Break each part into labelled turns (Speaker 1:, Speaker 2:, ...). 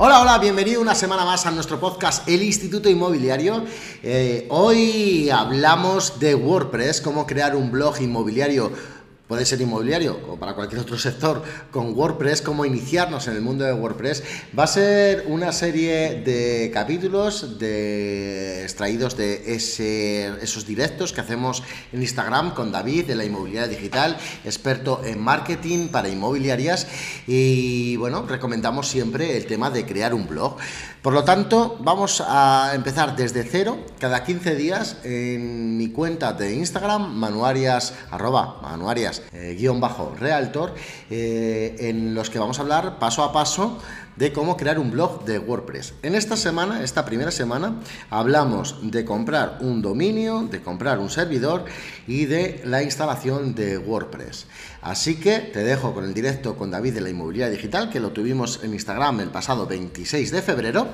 Speaker 1: Hola, hola, bienvenido una semana más a nuestro podcast El Instituto Inmobiliario. Eh, hoy hablamos de WordPress, cómo crear un blog inmobiliario puede ser inmobiliario o para cualquier otro sector, con WordPress, cómo iniciarnos en el mundo de WordPress. Va a ser una serie de capítulos extraídos de esos directos que hacemos en Instagram con David de la Inmobiliaria Digital, experto en marketing para inmobiliarias. Y bueno, recomendamos siempre el tema de crear un blog. Por lo tanto, vamos a empezar desde cero, cada 15 días, en mi cuenta de Instagram, manuarias, arroba, manuarias eh, guion bajo realtor, eh, en los que vamos a hablar paso a paso de cómo crear un blog de WordPress. En esta semana, esta primera semana, hablamos de comprar un dominio, de comprar un servidor y de la instalación de WordPress. Así que te dejo con el directo con David de la Inmobiliaria Digital, que lo tuvimos en Instagram el pasado 26 de febrero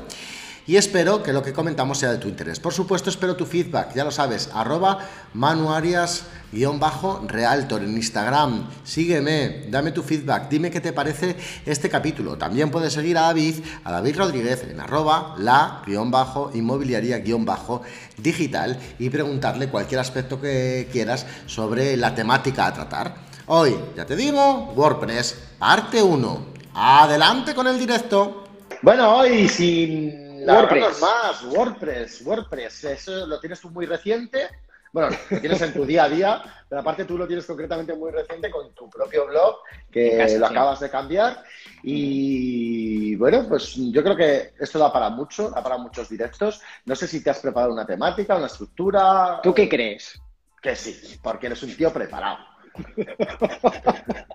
Speaker 1: y espero que lo que comentamos sea de tu interés. Por supuesto, espero tu feedback, ya lo sabes, arroba manuarias-realtor en Instagram. Sígueme, dame tu feedback, dime qué te parece este capítulo. También puedes seguir a David, a David Rodríguez en arroba la-inmobiliaria-digital y preguntarle cualquier aspecto que quieras sobre la temática a tratar. Hoy, ya te digo, WordPress, parte 1. Adelante con el directo. Bueno, hoy sin WordPress. más, WordPress, WordPress, eso lo tienes tú muy reciente. Bueno, lo tienes en tu día a día, pero aparte tú lo tienes concretamente muy reciente con tu propio blog, que lo acabas de cambiar. Y bueno, pues yo creo que esto da para mucho, da para muchos directos. No sé si te has preparado una temática, una estructura.
Speaker 2: ¿Tú qué crees?
Speaker 1: Que sí, porque eres un tío preparado.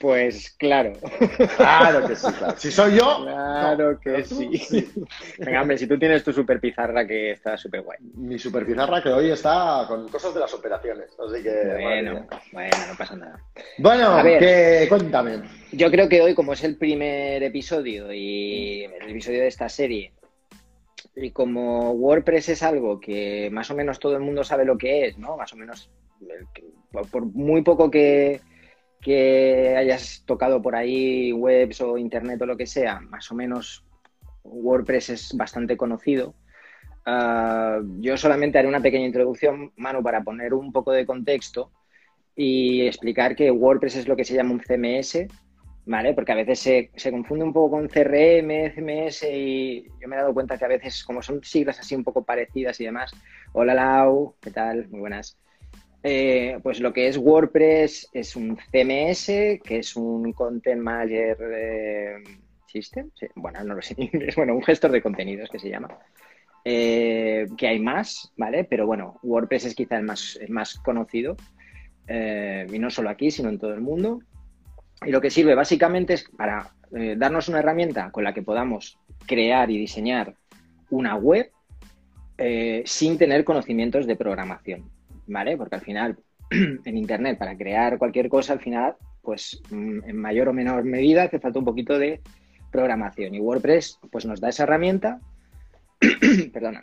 Speaker 2: Pues claro.
Speaker 1: Claro que sí, claro. Si soy yo.
Speaker 2: Claro que sí. Venga, hombre, si tú tienes tu super pizarra que está súper guay.
Speaker 1: Mi super pizarra que hoy está con cosas de las operaciones. Así que.
Speaker 2: Bueno, bueno, no pasa nada.
Speaker 1: Bueno, a ver, cuéntame.
Speaker 2: Yo creo que hoy, como es el primer episodio y el episodio de esta serie, y como WordPress es algo que más o menos todo el mundo sabe lo que es, ¿no? Más o menos, por muy poco que hayas tocado por ahí webs o internet o lo que sea, más o menos WordPress es bastante conocido. Ah, yo solamente haré una pequeña introducción, Manu, para poner un poco de contexto y explicar que WordPress es lo que se llama un CMS, ¿vale? Porque a veces se, confunde un poco con CRM, CMS y yo me he dado cuenta que a veces, como son siglas así un poco parecidas y demás, hola Lau, ¿qué tal? Muy buenas. Eh, pues lo que es WordPress es un CMS, que es un Content Manager eh, System, bueno, no lo sé en inglés, bueno, un gestor de contenidos que se llama. Eh, que hay más, ¿vale? Pero bueno, WordPress es quizá el más, más conocido, y no solo aquí, sino en todo el mundo. Y lo que sirve básicamente es para darnos una herramienta con la que podamos crear y diseñar una web sin tener conocimientos de programación. ¿Vale? Porque al final, en Internet, para crear cualquier cosa, al final, pues mm, en mayor o menor medida hace falta un poquito de programación. Y WordPress, pues nos da esa herramienta, perdona,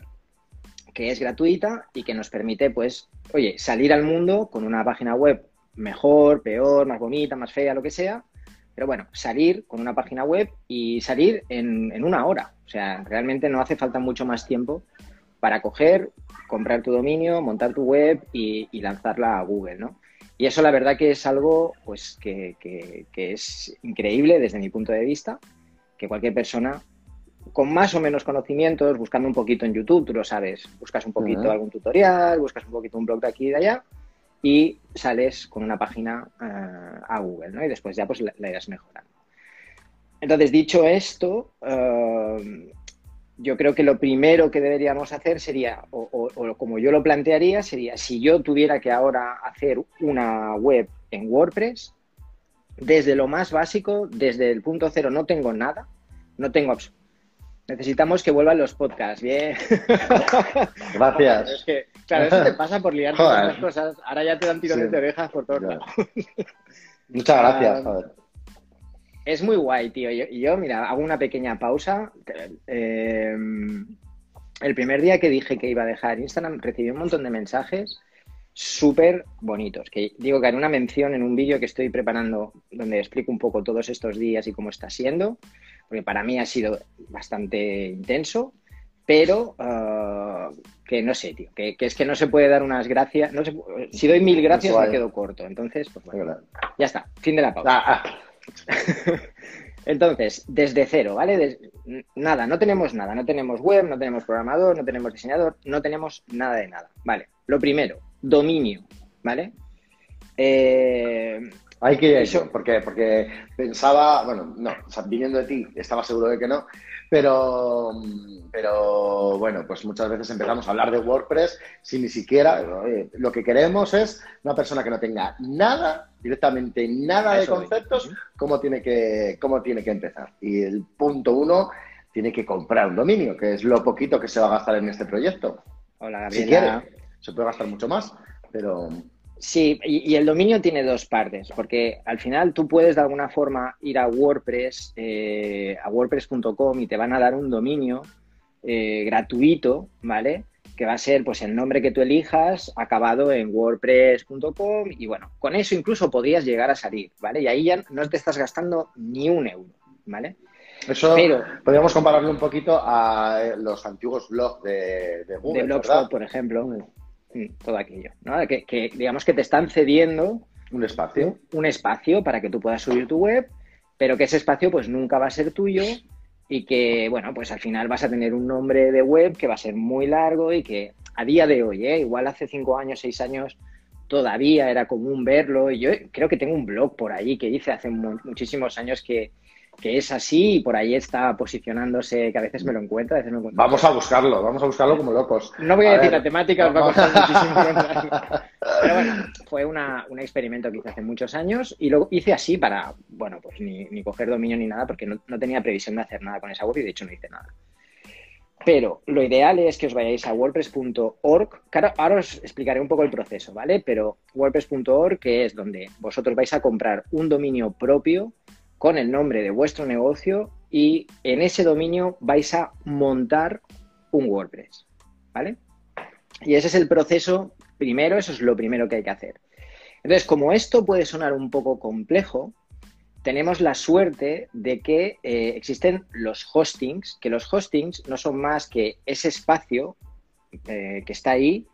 Speaker 2: que es gratuita y que nos permite, pues, oye, salir al mundo con una página web mejor, peor, más bonita, más fea, lo que sea. Pero bueno, salir con una página web y salir en, en una hora. O sea, realmente no hace falta mucho más tiempo para coger, comprar tu dominio, montar tu web y, lanzarla a Google, ¿no? Y eso la verdad que es algo pues que, es increíble desde mi punto de vista, que cualquier persona con más o menos conocimientos, buscando un poquito en YouTube, tú lo sabes, buscas un poquito algún tutorial, buscas un poquito un blog de aquí y de allá y sales con una página eh, a Google, ¿no? Y después ya pues la, irás mejorando. Entonces, dicho esto, eh, yo creo que lo primero que deberíamos hacer sería, o, como yo lo plantearía, sería si yo tuviera que ahora hacer una web en WordPress, desde lo más básico, desde el punto cero, no tengo nada, no tengo Necesitamos que vuelvan los podcasts, bien.
Speaker 1: Gracias.
Speaker 2: es que, claro, eso te pasa por liarte con las cosas. Ahora ya te dan tirones de orejas por todos lados.
Speaker 1: Muchas gracias, joder.
Speaker 2: Es muy guay, tío. Y yo, mira, hago una pequeña pausa. Eh, el primer día que dije que iba a dejar Instagram, recibí un montón de mensajes súper bonitos. Que digo que haré una mención en un vídeo que estoy preparando donde explico un poco todos estos días y cómo está siendo. porque para mí ha sido bastante intenso, pero uh, que no sé, tío, que, que, es que no se puede dar unas gracias. No se, si doy mil gracias me quedo corto. Entonces, pues bueno, ya está, fin de la pausa. Ah, ah. Entonces, desde cero, ¿vale? nada, no tenemos nada, no tenemos web, no tenemos programador, no tenemos diseñador, no tenemos nada de nada, ¿vale? Lo primero, dominio, ¿vale?
Speaker 1: Eh, Hay que ir eso, porque, porque pensaba, bueno, no, viniendo de ti, estaba seguro de que no, pero, pero bueno, pues muchas veces empezamos a hablar de WordPress sin ni siquiera, lo que queremos es una persona que no tenga nada, directamente nada de conceptos, cómo tiene, que, cómo tiene que empezar. Y el punto uno, tiene que comprar un dominio, que es lo poquito que se va a gastar en este proyecto.
Speaker 2: Hola, Gabriela.
Speaker 1: Si quiere, se puede gastar mucho más, pero...
Speaker 2: Sí, y, el dominio tiene dos partes, porque al final tú puedes de alguna forma ir a WordPress, eh, a wordpress.com y te van a dar un dominio eh, gratuito, ¿vale? Que va a ser pues el nombre que tú elijas acabado en wordpress.com y bueno, con eso incluso podrías llegar a salir, ¿vale? Y ahí ya no te estás gastando ni un euro, ¿vale?
Speaker 1: Eso podríamos compararlo un poquito a eh, los antiguos blogs de, de Google.
Speaker 2: De Blogspot, por ejemplo todo aquello, ¿no? Que, digamos que te están cediendo
Speaker 1: un espacio.
Speaker 2: Un, espacio para que tú puedas subir tu web, pero que ese espacio pues nunca va a ser tuyo y que, bueno, pues al final vas a tener un nombre de web que va a ser muy largo y que a día de hoy, ¿eh? igual hace cinco años, seis años, todavía era común verlo. Y yo creo que tengo un blog por ahí que hice hace muchísimos años que, que es así y por ahí está posicionándose, que a veces me lo encuentro, a veces
Speaker 1: Vamos a buscarlo, vamos a buscarlo como locos.
Speaker 2: No voy a, decir la temática, os va a costar muchísimo. Pero bueno, fue una, un experimento que hice hace muchos años y lo hice así para, bueno, pues ni, ni coger dominio ni nada porque no, no, tenía previsión de hacer nada con esa web y de hecho no hice nada. Pero lo ideal es que os vayáis a wordpress.org. Claro, ahora os explicaré un poco el proceso, ¿vale? Pero wordpress.org, que es donde vosotros vais a comprar un dominio propio con el nombre de vuestro negocio y en ese dominio vais a montar un WordPress, ¿vale? Y ese es el proceso primero, eso es lo primero que hay que hacer. Entonces, como esto puede sonar un poco complejo, tenemos la suerte de que eh, existen los hostings, que los hostings no son más que ese espacio eh, que está ahí,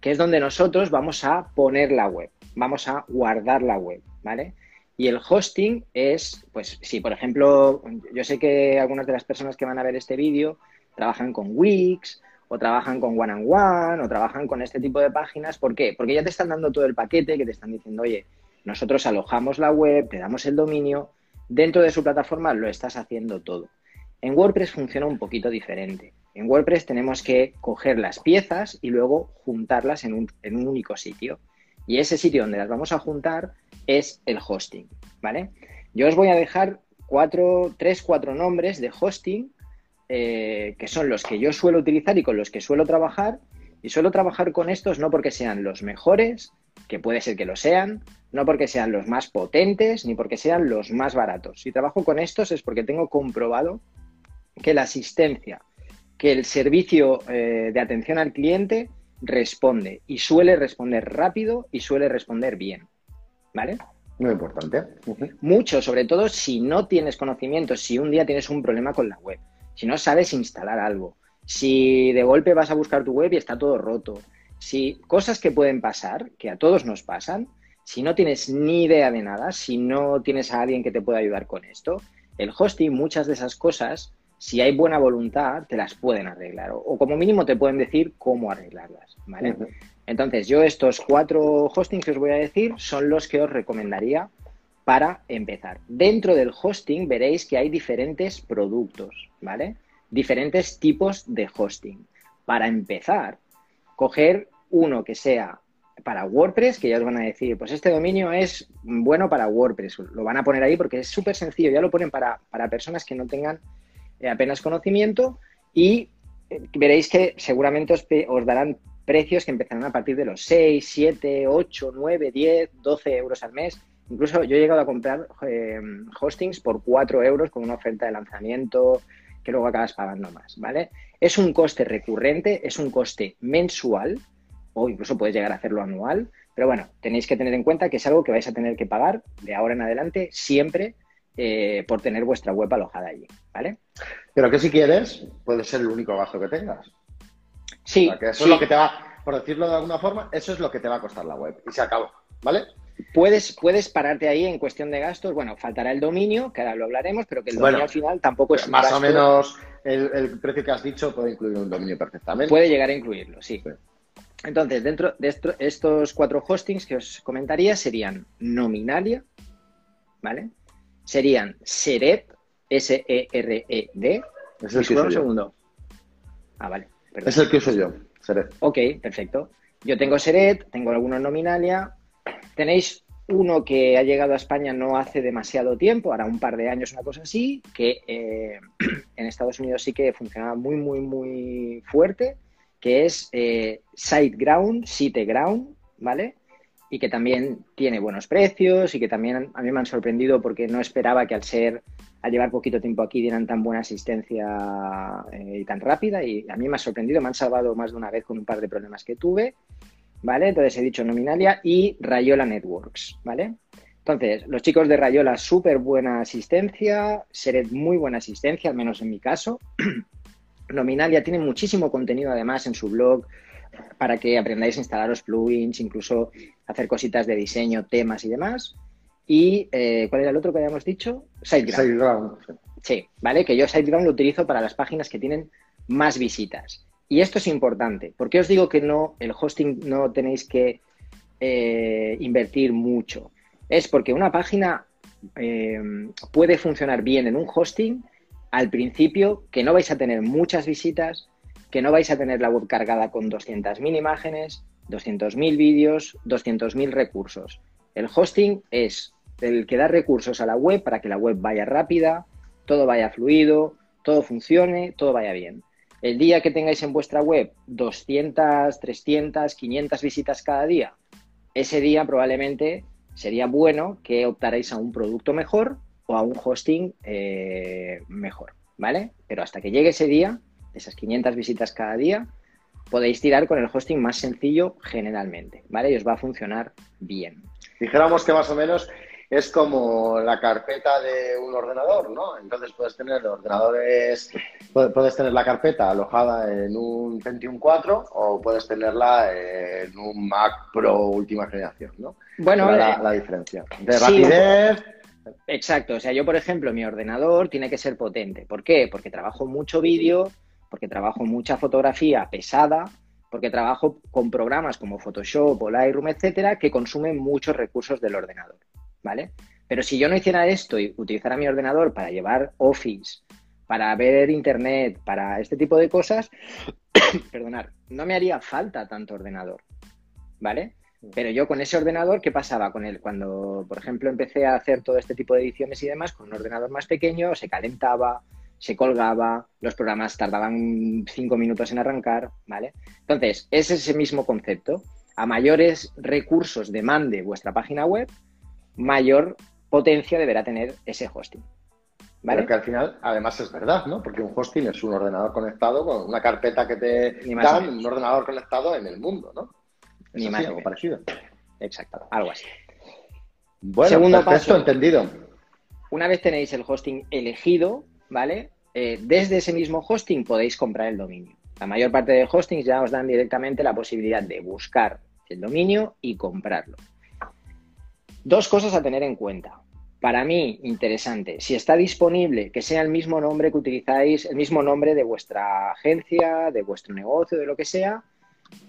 Speaker 2: que es donde nosotros vamos a poner la web, vamos a guardar la web, ¿vale? Y el hosting es, pues si por ejemplo, yo sé que algunas de las personas que van a ver este vídeo trabajan con Wix o trabajan con One and One o trabajan con este tipo de páginas. ¿Por qué? Porque ya te están dando todo el paquete que te están diciendo, oye, nosotros alojamos la web, te damos el dominio, dentro de su plataforma lo estás haciendo todo. En WordPress funciona un poquito diferente. En WordPress tenemos que coger las piezas y luego juntarlas en un, en un único sitio. Y ese sitio donde las vamos a juntar es el hosting, ¿vale? Yo os voy a dejar cuatro, tres, cuatro nombres de hosting eh, que son los que yo suelo utilizar y con los que suelo trabajar. Y suelo trabajar con estos no porque sean los mejores, que puede ser que lo sean, no porque sean los más potentes, ni porque sean los más baratos. Si trabajo con estos es porque tengo comprobado que la asistencia, que el servicio eh, de atención al cliente responde y suele responder rápido y suele responder bien. ¿Vale?
Speaker 1: Muy importante.
Speaker 2: Mucho, sobre todo si no tienes conocimiento, si un día tienes un problema con la web, si no sabes instalar algo, si de golpe vas a buscar tu web y está todo roto, si cosas que pueden pasar, que a todos nos pasan, si no tienes ni idea de nada, si no tienes a alguien que te pueda ayudar con esto, el hosting, muchas de esas cosas, si hay buena voluntad, te las pueden arreglar o, como mínimo te pueden decir cómo arreglarlas, ¿vale? Entonces, yo estos cuatro hostings que os voy a decir son los que os recomendaría para empezar. Dentro del hosting veréis que hay diferentes productos, ¿vale? Diferentes tipos de hosting. Para empezar, coger uno que sea para WordPress, que ya os van a decir, pues este dominio es bueno para WordPress. Lo van a poner ahí porque es súper sencillo. Ya lo ponen para, personas que no tengan eh, apenas conocimiento y eh, veréis que seguramente os darán precios que empezarán a partir de los 6, 7, 8, 9, 10, 12 euros al mes. Incluso yo he llegado a comprar eh, hostings por 4 euros con una oferta de lanzamiento que luego acabas pagando más, ¿vale? Es un coste recurrente, es un coste mensual o incluso puedes llegar a hacerlo anual, pero bueno, tenéis que tener en cuenta que es algo que vais a tener que pagar de ahora en adelante siempre eh, por tener vuestra web alojada allí, ¿vale?
Speaker 1: Pero que si quieres, puede ser el único gasto que tengas.
Speaker 2: Sí.
Speaker 1: eso es lo que te va, por decirlo de alguna forma, eso es lo que te va a costar la web. Y se acabó, ¿vale?
Speaker 2: Puedes, puedes pararte ahí en cuestión de gastos. Bueno, faltará el dominio, que ahora lo hablaremos, pero que el dominio al final tampoco es
Speaker 1: más o menos el, precio que has dicho puede incluir un dominio perfectamente.
Speaker 2: Puede llegar a incluirlo, sí. Entonces, dentro de estos cuatro hostings que os comentaría serían Nominalia, ¿vale? Serían Seret, S-E-R-E-D.
Speaker 1: Es el que
Speaker 2: segundo. Ah, vale.
Speaker 1: Es el que uso yo, Seret.
Speaker 2: Ok, perfecto. Yo tengo Seret, tengo algunos Nominalia. Tenéis uno que ha llegado a España no hace demasiado tiempo, ahora un par de años, una cosa así, que eh, en Estados Unidos sí que funcionaba muy, muy, muy fuerte, que es eh, SiteGround, SiteGround, ¿vale? Y que también tiene buenos precios y que también a mí me han sorprendido porque no esperaba que al ser, al llevar poquito tiempo aquí, dieran tan buena asistencia eh, y tan rápida. Y a mí me ha sorprendido, me han salvado más de una vez con un par de problemas que tuve. ¿vale? Entonces he dicho Nominalia y Rayola Networks, ¿vale? Entonces, los chicos de Rayola, súper buena asistencia, Seret, muy buena asistencia, al menos en mi caso. Nominalia tiene muchísimo contenido además en su blog para que aprendáis a instalar los plugins, incluso hacer cositas de diseño, temas y demás. Y, eh, ¿cuál era el otro que habíamos dicho? SiteGround. SiteGround. Sí, ¿vale? Que yo SiteGround lo utilizo para las páginas que tienen más visitas. Y esto es importante. ¿Por qué os digo que no, el hosting no tenéis que eh, invertir mucho? Es porque una página eh, puede funcionar bien en un hosting al principio, que no vais a tener muchas visitas, que no vais a tener la web cargada con 200.000 imágenes, 200.000 vídeos, 200.000 recursos. El hosting es el que da recursos a la web para que la web vaya rápida, todo vaya fluido, todo funcione, todo vaya bien. El día que tengáis en vuestra web 200, 300, 500 visitas cada día, ese día probablemente sería bueno que optarais a un producto mejor o a un hosting eh, mejor, ¿vale? Pero hasta que llegue ese día, esas 500 visitas cada día, podéis tirar con el hosting más sencillo generalmente, ¿vale? Y os va a funcionar bien.
Speaker 1: Dijéramos que más o menos es como la carpeta de un ordenador, ¿no? Entonces puedes tener ordenadores, puedes tener la carpeta alojada en un Pentium 4 o puedes tenerla en un Mac Pro última generación, ¿no?
Speaker 2: Bueno,
Speaker 1: la, eh, la, diferencia. De rapidez.
Speaker 2: Exacto, o sea, yo por ejemplo, mi ordenador tiene que ser potente. ¿Por qué? Porque trabajo mucho vídeo, porque trabajo mucha fotografía pesada, porque trabajo con programas como Photoshop o Lightroom, etcétera, que consumen muchos recursos del ordenador. ¿vale? Pero si yo no hiciera esto y utilizara mi ordenador para llevar Office, para ver Internet, para este tipo de cosas, perdonar, no me haría falta tanto ordenador, ¿vale? Pero yo con ese ordenador, ¿qué pasaba con él? Cuando, por ejemplo, empecé a hacer todo este tipo de ediciones y demás, con un ordenador más pequeño, se calentaba, se colgaba, los programas tardaban cinco minutos en arrancar, ¿vale? Entonces, es ese mismo concepto. A mayores recursos demande vuestra página web, mayor potencia deberá tener ese hosting.
Speaker 1: ¿Vale? que al final, además, es verdad, ¿no? Porque un hosting es un ordenador conectado con una carpeta que te dan, un ordenador conectado en el mundo, ¿no?
Speaker 2: Ni más
Speaker 1: algo parecido.
Speaker 2: Exacto, algo así.
Speaker 1: Bueno, Segundo paso, entendido.
Speaker 2: Una vez tenéis el hosting elegido, ¿vale? Eh, desde ese mismo hosting podéis comprar el dominio. La mayor parte de hostings ya os dan directamente la posibilidad de buscar el dominio y comprarlo. Dos cosas a tener en cuenta. Para mí, interesante, si está disponible, que sea el mismo nombre que utilizáis, el mismo nombre de vuestra agencia, de vuestro negocio, de lo que sea,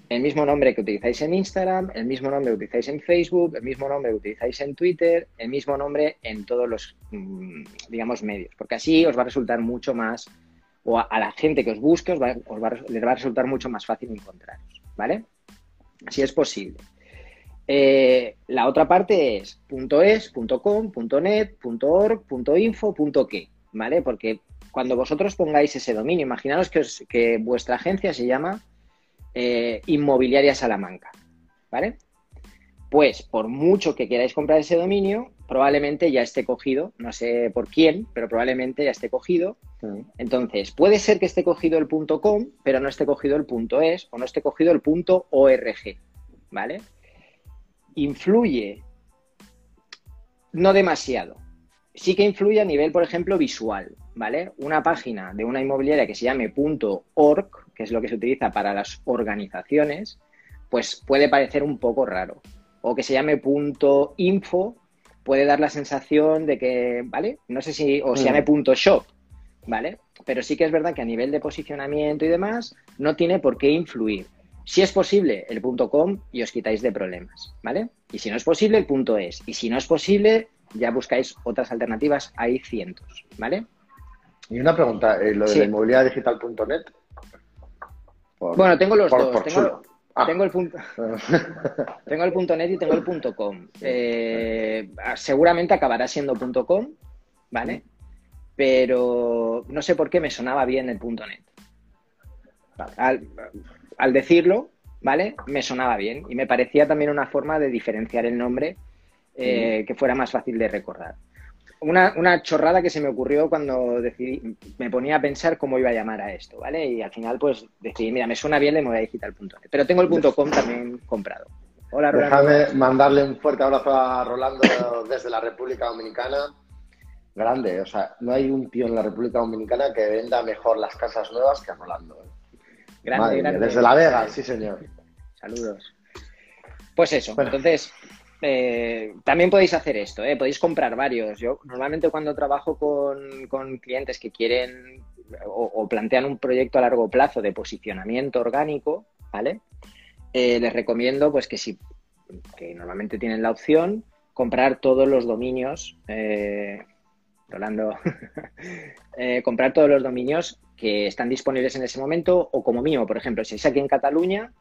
Speaker 2: el mismo nombre que utilizáis en Instagram, el mismo nombre que utilizáis en Facebook, el mismo nombre que utilizáis en Twitter, el mismo nombre en todos los, mm, digamos, medios, porque así os va a resultar mucho más, o a, la gente que os busque, os va, les va a resultar mucho más fácil encontraros, ¿vale? Si es posible. Eh, la otra parte es .es, .com, .net, .org, .info, .qué, ¿vale? Porque cuando vosotros pongáis ese dominio, imaginaos que, vuestra agencia se llama eh, Inmobiliaria Salamanca, ¿vale? Pues por mucho que queráis comprar ese dominio, probablemente ya esté cogido, no sé por quién, pero probablemente ya esté cogido. Entonces, puede ser que esté cogido el .com, pero no esté cogido el .es o no esté cogido el .org, ¿vale? influye, no demasiado, sí que influye a nivel, por ejemplo, visual, ¿vale? Una página de una inmobiliaria que se llame .org, que es lo que se utiliza para las organizaciones, pues puede parecer un poco raro. O que se llame .info, puede dar la sensación de que, ¿vale? No sé si, o se llame mm. .shop, ¿vale? Pero sí que es verdad que a nivel de posicionamiento y demás, no tiene por qué influir. Si es posible, el .com y os quitáis de problemas, ¿vale? Y si no es posible, el punto .es. Y si no es posible, ya buscáis otras alternativas, hay cientos, ¿vale?
Speaker 1: Y una pregunta, ¿eh, ¿lo de la inmobiliaria
Speaker 2: Bueno, tengo los dos. Ah. tengo, el punto, tengo el punto .net y tengo el punto .com. Eh, seguramente acabará siendo punto .com, ¿vale? Pero no sé por qué me sonaba bien el punto .net. Al, decirlo, ¿vale? Me sonaba bien y me parecía también una forma de diferenciar el nombre eh, que fuera más fácil de recordar. Una, una, chorrada que se me ocurrió cuando decidí, me ponía a pensar cómo iba a llamar a esto, ¿vale? Y al final, pues decidí, mira, me suena bien, le voy a digital.net. Pero tengo el punto .com también comprado.
Speaker 1: Hola, Rolando. Déjame mandarle un fuerte abrazo a Rolando desde la República Dominicana. Grande, o sea, no hay un tío en la República Dominicana que venda mejor las casas nuevas que a Rolando. ¿eh? Grande, grande. Desde La Vega, sí, señor.
Speaker 2: Saludos. Pues eso, entonces, eh, también podéis hacer esto, ¿eh? podéis comprar varios. Yo normalmente cuando trabajo con, clientes que quieren o, plantean un proyecto a largo plazo de posicionamiento orgánico, ¿vale? Eh, les recomiendo pues que si que normalmente tienen la opción comprar todos los dominios, Rolando, comprar todos los dominios que están disponibles en ese momento o como mío, por ejemplo, si es aquí en Cataluña,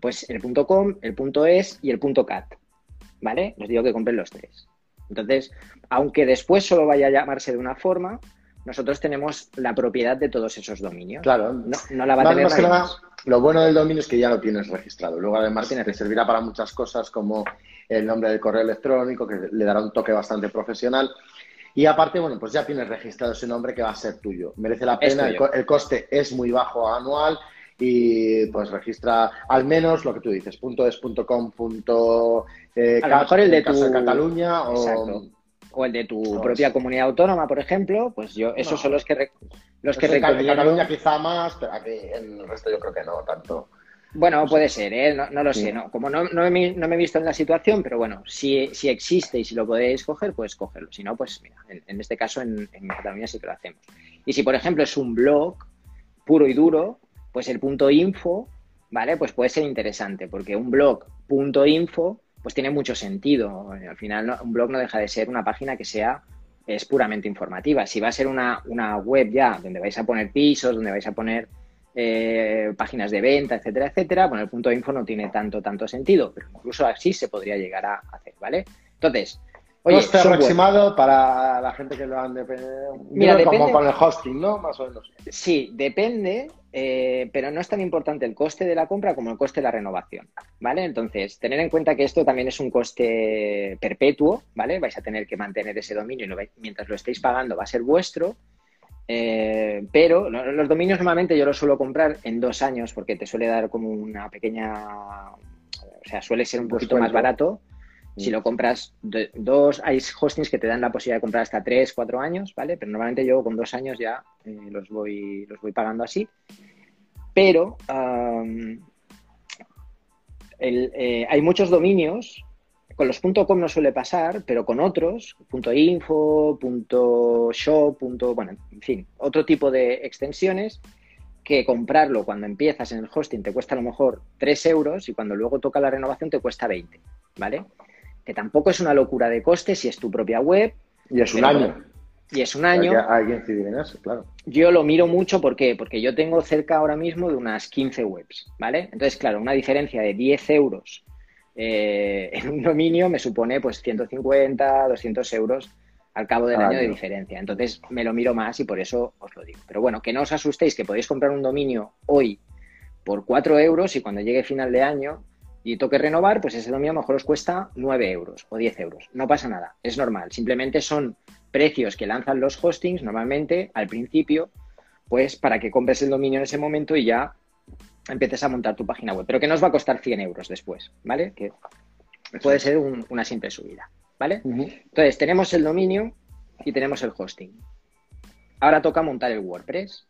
Speaker 2: pues el .com, el .es y el .cat. ¿vale? Les digo que compren los tres. Entonces, aunque después solo vaya a llamarse de una forma, nosotros tenemos la propiedad de todos esos dominios.
Speaker 1: Claro. No, la va a tener más Lo bueno del dominio es que ya lo tienes registrado. Luego, además, te servirá para muchas cosas como el nombre del correo electrónico, que le dará un toque bastante profesional. Y aparte, bueno, pues ya tienes registrado ese nombre que va a ser tuyo. Merece la pena, el, coste es muy bajo anual y pues registra al menos lo que tú dices, punto es, punto com, punto
Speaker 2: eh, a lo mejor el de tu
Speaker 1: Cataluña o...
Speaker 2: o... el de tu propia comunidad autónoma, por ejemplo, pues yo esos son los que los que
Speaker 1: recomiendo. Cataluña quizá más, pero aquí en el resto yo creo que no tanto.
Speaker 2: Bueno, puede ser, ¿eh? no, lo sé, no. como no, no, me, no, me, he visto en la situación, pero bueno, si, si existe y si lo podéis coger, pues cogerlo. Si no, pues mira, en, este caso en, en, Cataluña sí que lo hacemos. Y si, por ejemplo, es un blog puro y duro, pues el punto info, ¿vale? Pues puede ser interesante, porque un blog punto info, pues tiene mucho sentido. Al final, un blog no deja de ser una página que sea es puramente informativa. Si va a ser una, web ya donde vais a poner pisos, donde vais a poner eh, páginas de venta, etcétera, etcétera, bueno, el punto info no tiene tanto, tanto sentido, pero incluso así se podría llegar a hacer, ¿vale? Entonces,
Speaker 1: Oye, coste aproximado para la gente que lo han de... Mira, como con el hosting, ¿no? Más o menos.
Speaker 2: Sí, depende, eh, pero no es tan importante el coste de la compra como el coste de la renovación, ¿vale? Entonces, tener en cuenta que esto también es un coste perpetuo, ¿vale? Vais a tener que mantener ese dominio y mientras lo estéis pagando va a ser vuestro, eh, pero los dominios normalmente yo los suelo comprar en dos años porque te suele dar como una pequeña, o sea, suele ser un poquito más barato si lo compras dos, hay hostings que te dan la posibilidad de comprar hasta tres, cuatro años, ¿vale? Pero normalmente yo con dos años ya eh, los, voy, los voy pagando así. Pero eh, hay muchos dominios, con los .com no suele pasar, pero con otros, .info, .shop, bueno, en fin, otro tipo de extensiones que comprarlo cuando empiezas en el hosting te cuesta a lo mejor 3 euros y cuando luego toca la renovación te cuesta 20, ¿vale? Que tampoco es una locura de coste si es tu propia web.
Speaker 1: Y es un año.
Speaker 2: Y es un año.
Speaker 1: Hay que incidir en eso, claro.
Speaker 2: Yo lo miro mucho ¿por porque yo tengo cerca ahora mismo de unas 15 webs, ¿vale? Entonces, claro, una diferencia de 10 euros eh, en un dominio me supone pues 150, 200 euros al cabo del año de diferencia. Entonces me lo miro más y por eso os lo digo. Pero bueno, que no os asustéis que podéis comprar un dominio hoy por 4 euros y cuando llegue final de año y toque renovar, pues ese dominio a lo mejor os cuesta 9 euros o 10 euros. No pasa nada, es normal. Simplemente son precios que lanzan los hostings normalmente al principio, pues para que compres el dominio en ese momento y ya empieces a montar tu página web. Pero que no os va a costar 100 euros después, ¿vale? Que puede ser una simple subida, ¿vale? Entonces, tenemos el dominio, y tenemos el hosting. Ahora toca montar el WordPress.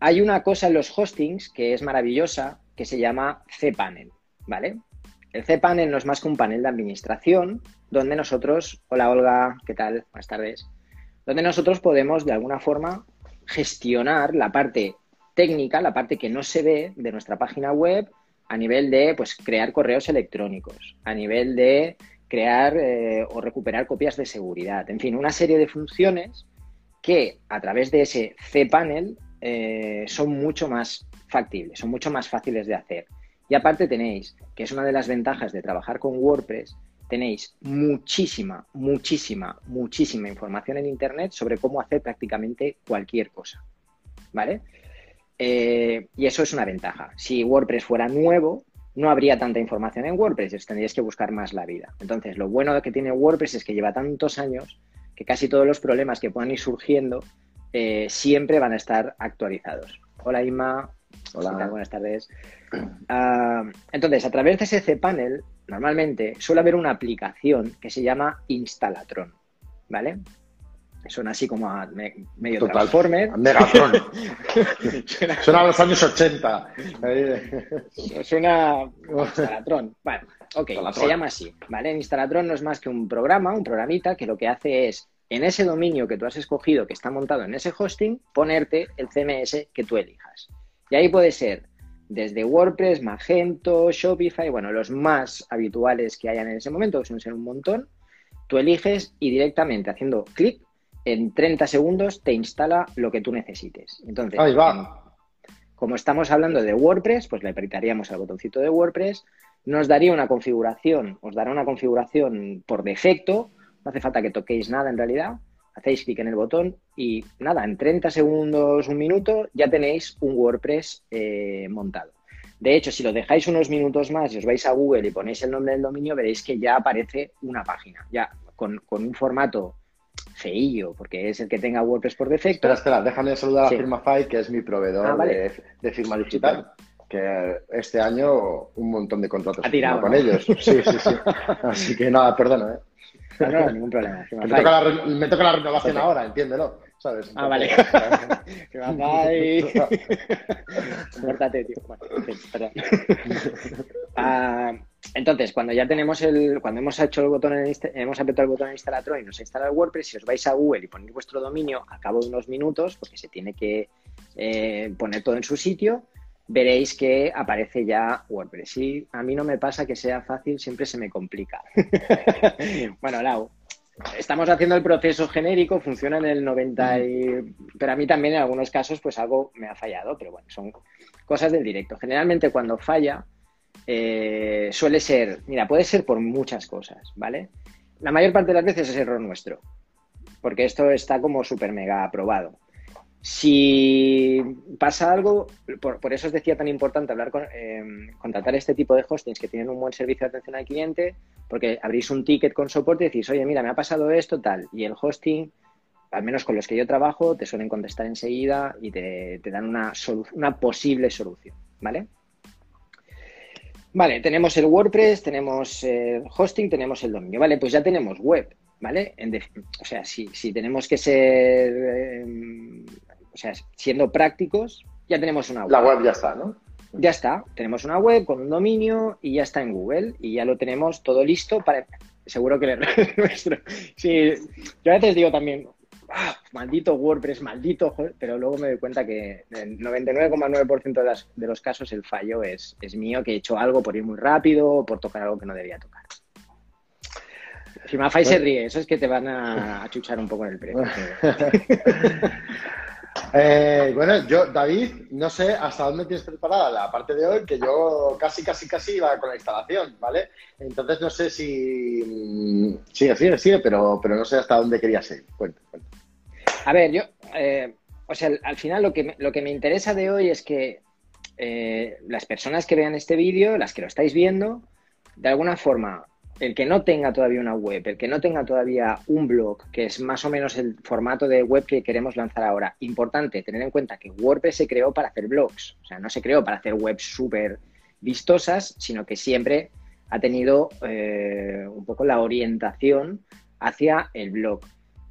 Speaker 2: Hay una cosa en los hostings que es maravillosa que se llama cPanel, ¿vale? El cPanel no es más que un panel de administración donde nosotros, hola Olga, ¿qué tal? Buenas tardes. Donde nosotros podemos de alguna forma gestionar la parte técnica, la parte que no se ve de nuestra página web a nivel de pues, crear correos electrónicos, a nivel de crear eh, o recuperar copias de seguridad, en fin, una serie de funciones que a través de ese cPanel eh, son mucho más factibles, son mucho más fáciles de hacer. Y aparte tenéis, que es una de las ventajas de trabajar con WordPress, tenéis muchísima, muchísima, muchísima información en Internet sobre cómo hacer prácticamente cualquier cosa. ¿Vale? Eh, y eso es una ventaja. Si WordPress fuera nuevo, no habría tanta información en WordPress, tendríais que buscar más la vida. Entonces, lo bueno que tiene WordPress es que lleva tantos años que casi todos los problemas que puedan ir surgiendo eh, siempre van a estar actualizados. Hola Inma, Hola. buenas tardes. Ah, entonces, a través de ese cPanel, normalmente suele haber una aplicación que se llama Instalatron, ¿vale? Suena así como a medio Total. Transformer.
Speaker 1: Megatron. suena, a los años 80.
Speaker 2: suena Instalatron. Bueno, ok, se llama así, ¿vale? Instalatron no es más que un programa, un programita que lo que hace es en ese dominio que tú has escogido, que está montado en ese hosting, ponerte el CMS que tú elijas. Y ahí puede ser desde WordPress, Magento, Shopify, bueno, los más habituales que hayan en ese momento, que suelen ser un montón, tú eliges y directamente haciendo clic, en 30 segundos te instala lo que tú necesites. Entonces,
Speaker 1: ahí va.
Speaker 2: como estamos hablando de WordPress, pues le apretaríamos al botoncito de WordPress, nos daría una configuración, os dará una configuración por defecto, no hace falta que toquéis nada en realidad, hacéis clic en el botón y nada, en 30 segundos, un minuto, ya tenéis un WordPress eh, montado. De hecho, si lo dejáis unos minutos más y os vais a Google y ponéis el nombre del dominio, veréis que ya aparece una página, ya con, un formato feillo, porque es el que tenga WordPress por defecto.
Speaker 1: Espera, espera, déjame saludar a FirmaFi, que es mi proveedor ah, de, firma digital. Que este año un montón de contratos con ellos. Sí, sí, sí. Así que nada, perdona. ¿eh?
Speaker 2: No, no, ningún problema.
Speaker 1: Me toca, la, me toca, la, renovación ahora, entiéndelo. ¿sabes?
Speaker 2: ah, vale. que y... Córtate, tío. Bueno. Ah, entonces, cuando ya tenemos el, cuando hemos hecho el botón en hemos apretado el botón en Instalatron y nos instala el WordPress, si os vais a Google y ponéis vuestro dominio, a cabo de unos minutos, porque se tiene que eh, poner todo en su sitio, veréis que aparece ya WordPress. Y a mí no me pasa que sea fácil, siempre se me complica. bueno, Lau, estamos haciendo el proceso genérico, funciona en el 90 y... Pero a mí también en algunos casos pues algo me ha fallado, pero bueno, son cosas del directo. Generalmente cuando falla eh, suele ser, mira, puede ser por muchas cosas, ¿vale? La mayor parte de las veces es error nuestro, porque esto está como súper mega aprobado. Si pasa algo, por, eso os decía tan importante hablar con, em, contratar este tipo de hostings que tienen un buen servicio de atención al cliente, porque abrís un ticket con soporte y decís, oye, mira, me ha pasado esto, tal, y el hosting, al menos con los que yo trabajo, te suelen contestar enseguida y te, dan una, posible solución, ¿vale? Vale, tenemos el WordPress, tenemos el hosting, tenemos el dominio, ¿vale? Pues ya tenemos web, ¿vale? o sea, si, si tenemos que ser em, o sea, siendo prácticos, ya tenemos una web.
Speaker 1: La web ya está, ¿no?
Speaker 2: Ya está, tenemos una web con un dominio y ya está en Google y ya lo tenemos todo listo para... Seguro que el nuestro... Sí, yo a veces digo también, ah, maldito WordPress, maldito, pero luego me doy cuenta que en 99,9% de, de los casos el fallo es, es mío, que he hecho algo por ir muy rápido o por tocar algo que no debía tocar. Si Mafai se ríe, eso es que te van a, a chuchar un poco en el precio.
Speaker 1: Eh, bueno, yo, David, no sé hasta dónde tienes preparada la parte de hoy, que yo casi, casi, casi iba con la instalación, ¿vale? Entonces no sé si... Mm, sigue, sigue, sigue, pero, pero no sé hasta dónde querías ir. Cuenta, cuenta.
Speaker 2: A ver, yo... Eh, o sea, al final lo que, me, lo que me interesa de hoy es que eh, las personas que vean este vídeo, las que lo estáis viendo, de alguna forma el que no tenga todavía una web, el que no tenga todavía un blog, que es más o menos el formato de web que queremos lanzar ahora, importante tener en cuenta que WordPress se creó para hacer blogs, o sea, no se creó para hacer webs súper vistosas, sino que siempre ha tenido eh, un poco la orientación hacia el blog.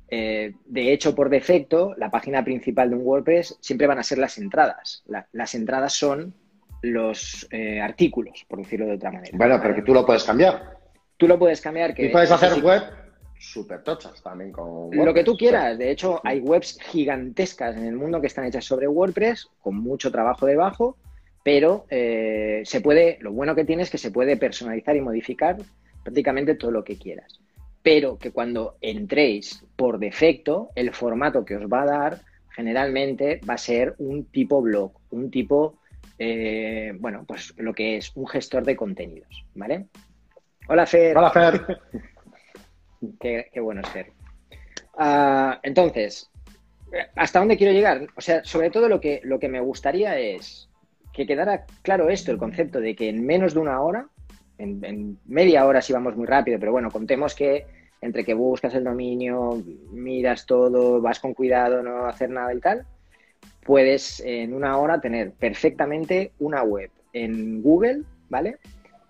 Speaker 2: Eh, de hecho, por defecto, la página principal de un WordPress siempre van a ser las entradas. las entradas son los eh, artículos, por decirlo de otra manera.
Speaker 1: Bueno, pero que tú lo puedes cambiar.
Speaker 2: Tú lo puedes cambiar. Que,
Speaker 1: y puedes hacer web súper tochas también con
Speaker 2: Lo que tú quieras. De hecho, hay webs gigantescas en el mundo que están hechas sobre WordPress, con mucho trabajo debajo, pero eh, se puede, lo bueno que tiene es que se puede personalizar y modificar prácticamente todo lo que quieras. Pero que cuando entréis por defecto, el formato que os va a dar generalmente va a ser un tipo blog, un tipo, eh, bueno, pues lo que es un gestor de contenidos, ¿vale? Hola, Fer.
Speaker 1: Hola, Fer.
Speaker 2: qué, bueno es Fer. Ah, entonces, ¿hasta dónde quiero llegar? O sea, sobre todo lo que, lo que me gustaría es que quedara claro esto, el concepto de que en menos de una hora, en, media hora si vamos muy rápido, pero bueno, contemos que entre que buscas el dominio, miras todo, vas con cuidado, no hacer nada y tal, puedes en una hora tener perfectamente una web en Google, ¿vale?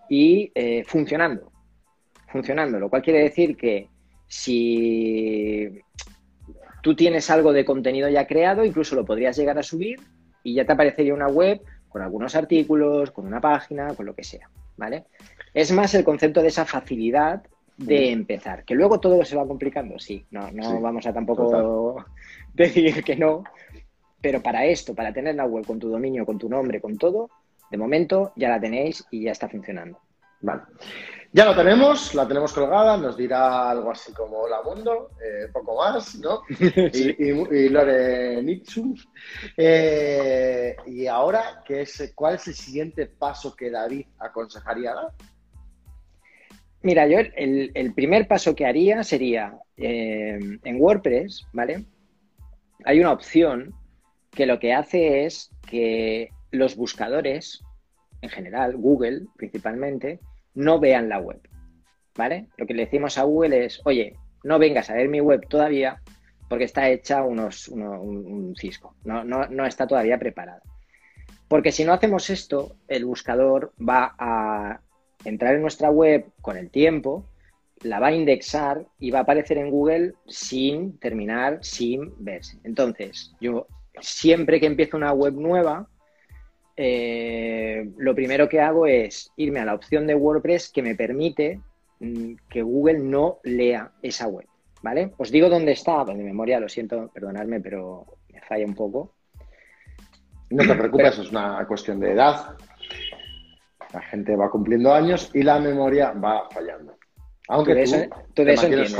Speaker 2: Y eh, funcionando, funcionando, lo cual quiere decir que si tú tienes algo de contenido ya creado, incluso lo podrías llegar a subir y ya te aparecería una web con algunos artículos, con una página, con lo que sea, ¿vale? Es más el concepto de esa facilidad de empezar, que luego todo se va complicando, sí, no, no vamos a tampoco decir que no, pero para esto, para tener la web con tu dominio, con tu nombre, con todo, de momento ya la tenéis y ya está funcionando.
Speaker 1: Vale. Ya lo tenemos, la tenemos colgada, nos dirá algo así como hola mundo, eh, poco más, ¿no? Y, Lore Nitsu. Eh, y ahora, ¿qué es, ¿cuál es el siguiente paso que David aconsejaría dar?
Speaker 2: Mira, yo el, primer paso que haría sería eh, en WordPress, ¿vale? Hay una opción que lo que hace es que los buscadores, en general, Google principalmente, no vean la web, ¿vale? Lo que le decimos a Google es, oye, no vengas a ver mi web todavía porque está hecha unos, un, cisco, no, no, no está todavía preparada. Porque si no hacemos esto, el buscador va a entrar en nuestra web con el tiempo, la va a indexar y va a aparecer en Google sin terminar, sin verse. Entonces, yo siempre que empiezo una web nueva, eh, lo primero que hago es irme a la opción de WordPress que me permite mm, que Google no lea esa web. ¿Vale? Os digo dónde está, de memoria, lo siento, perdonadme, pero me falla un poco.
Speaker 1: No te preocupes, es una cuestión de edad. La gente va cumpliendo años y la memoria va fallando.
Speaker 2: Aunque tú, tú, de eso entiendes,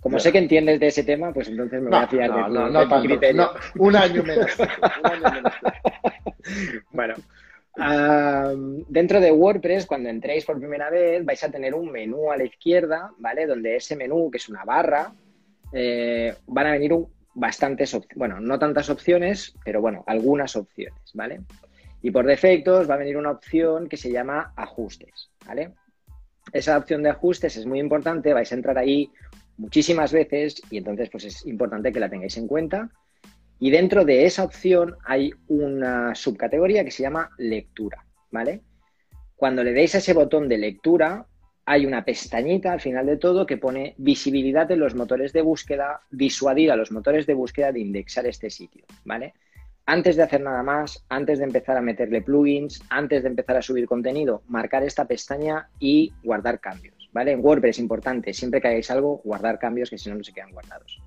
Speaker 2: como sé que entiendes de ese tema, pues entonces me voy a fiar de, no, no, criterio.
Speaker 1: un año menos.
Speaker 2: bueno, dentro de WordPress, cuando entréis por primera vez, vais a tener un menú a la izquierda, ¿vale? Donde ese menú, que es una barra, eh, van a venir bastantes opciones, bueno, no tantas opciones, pero bueno, algunas opciones, ¿vale? Y por defectos va a venir una opción que se llama ajustes, ¿vale? Esa opción de ajustes es muy importante, vais a entrar ahí muchísimas veces y entonces pues es importante que la tengáis en cuenta. Y dentro de esa opción hay una subcategoría que se llama lectura, ¿vale? Cuando le deis a ese botón de lectura, hay una pestañita al final de todo que pone visibilidad en los motores de búsqueda, disuadir a los motores de búsqueda de indexar este sitio, ¿vale? Antes de hacer nada más, antes de empezar a meterle plugins, antes de empezar a subir contenido, marcar esta pestaña y guardar cambios. ¿Vale? En WordPress es importante, siempre que hagáis algo, guardar cambios que si no, no se quedan guardados.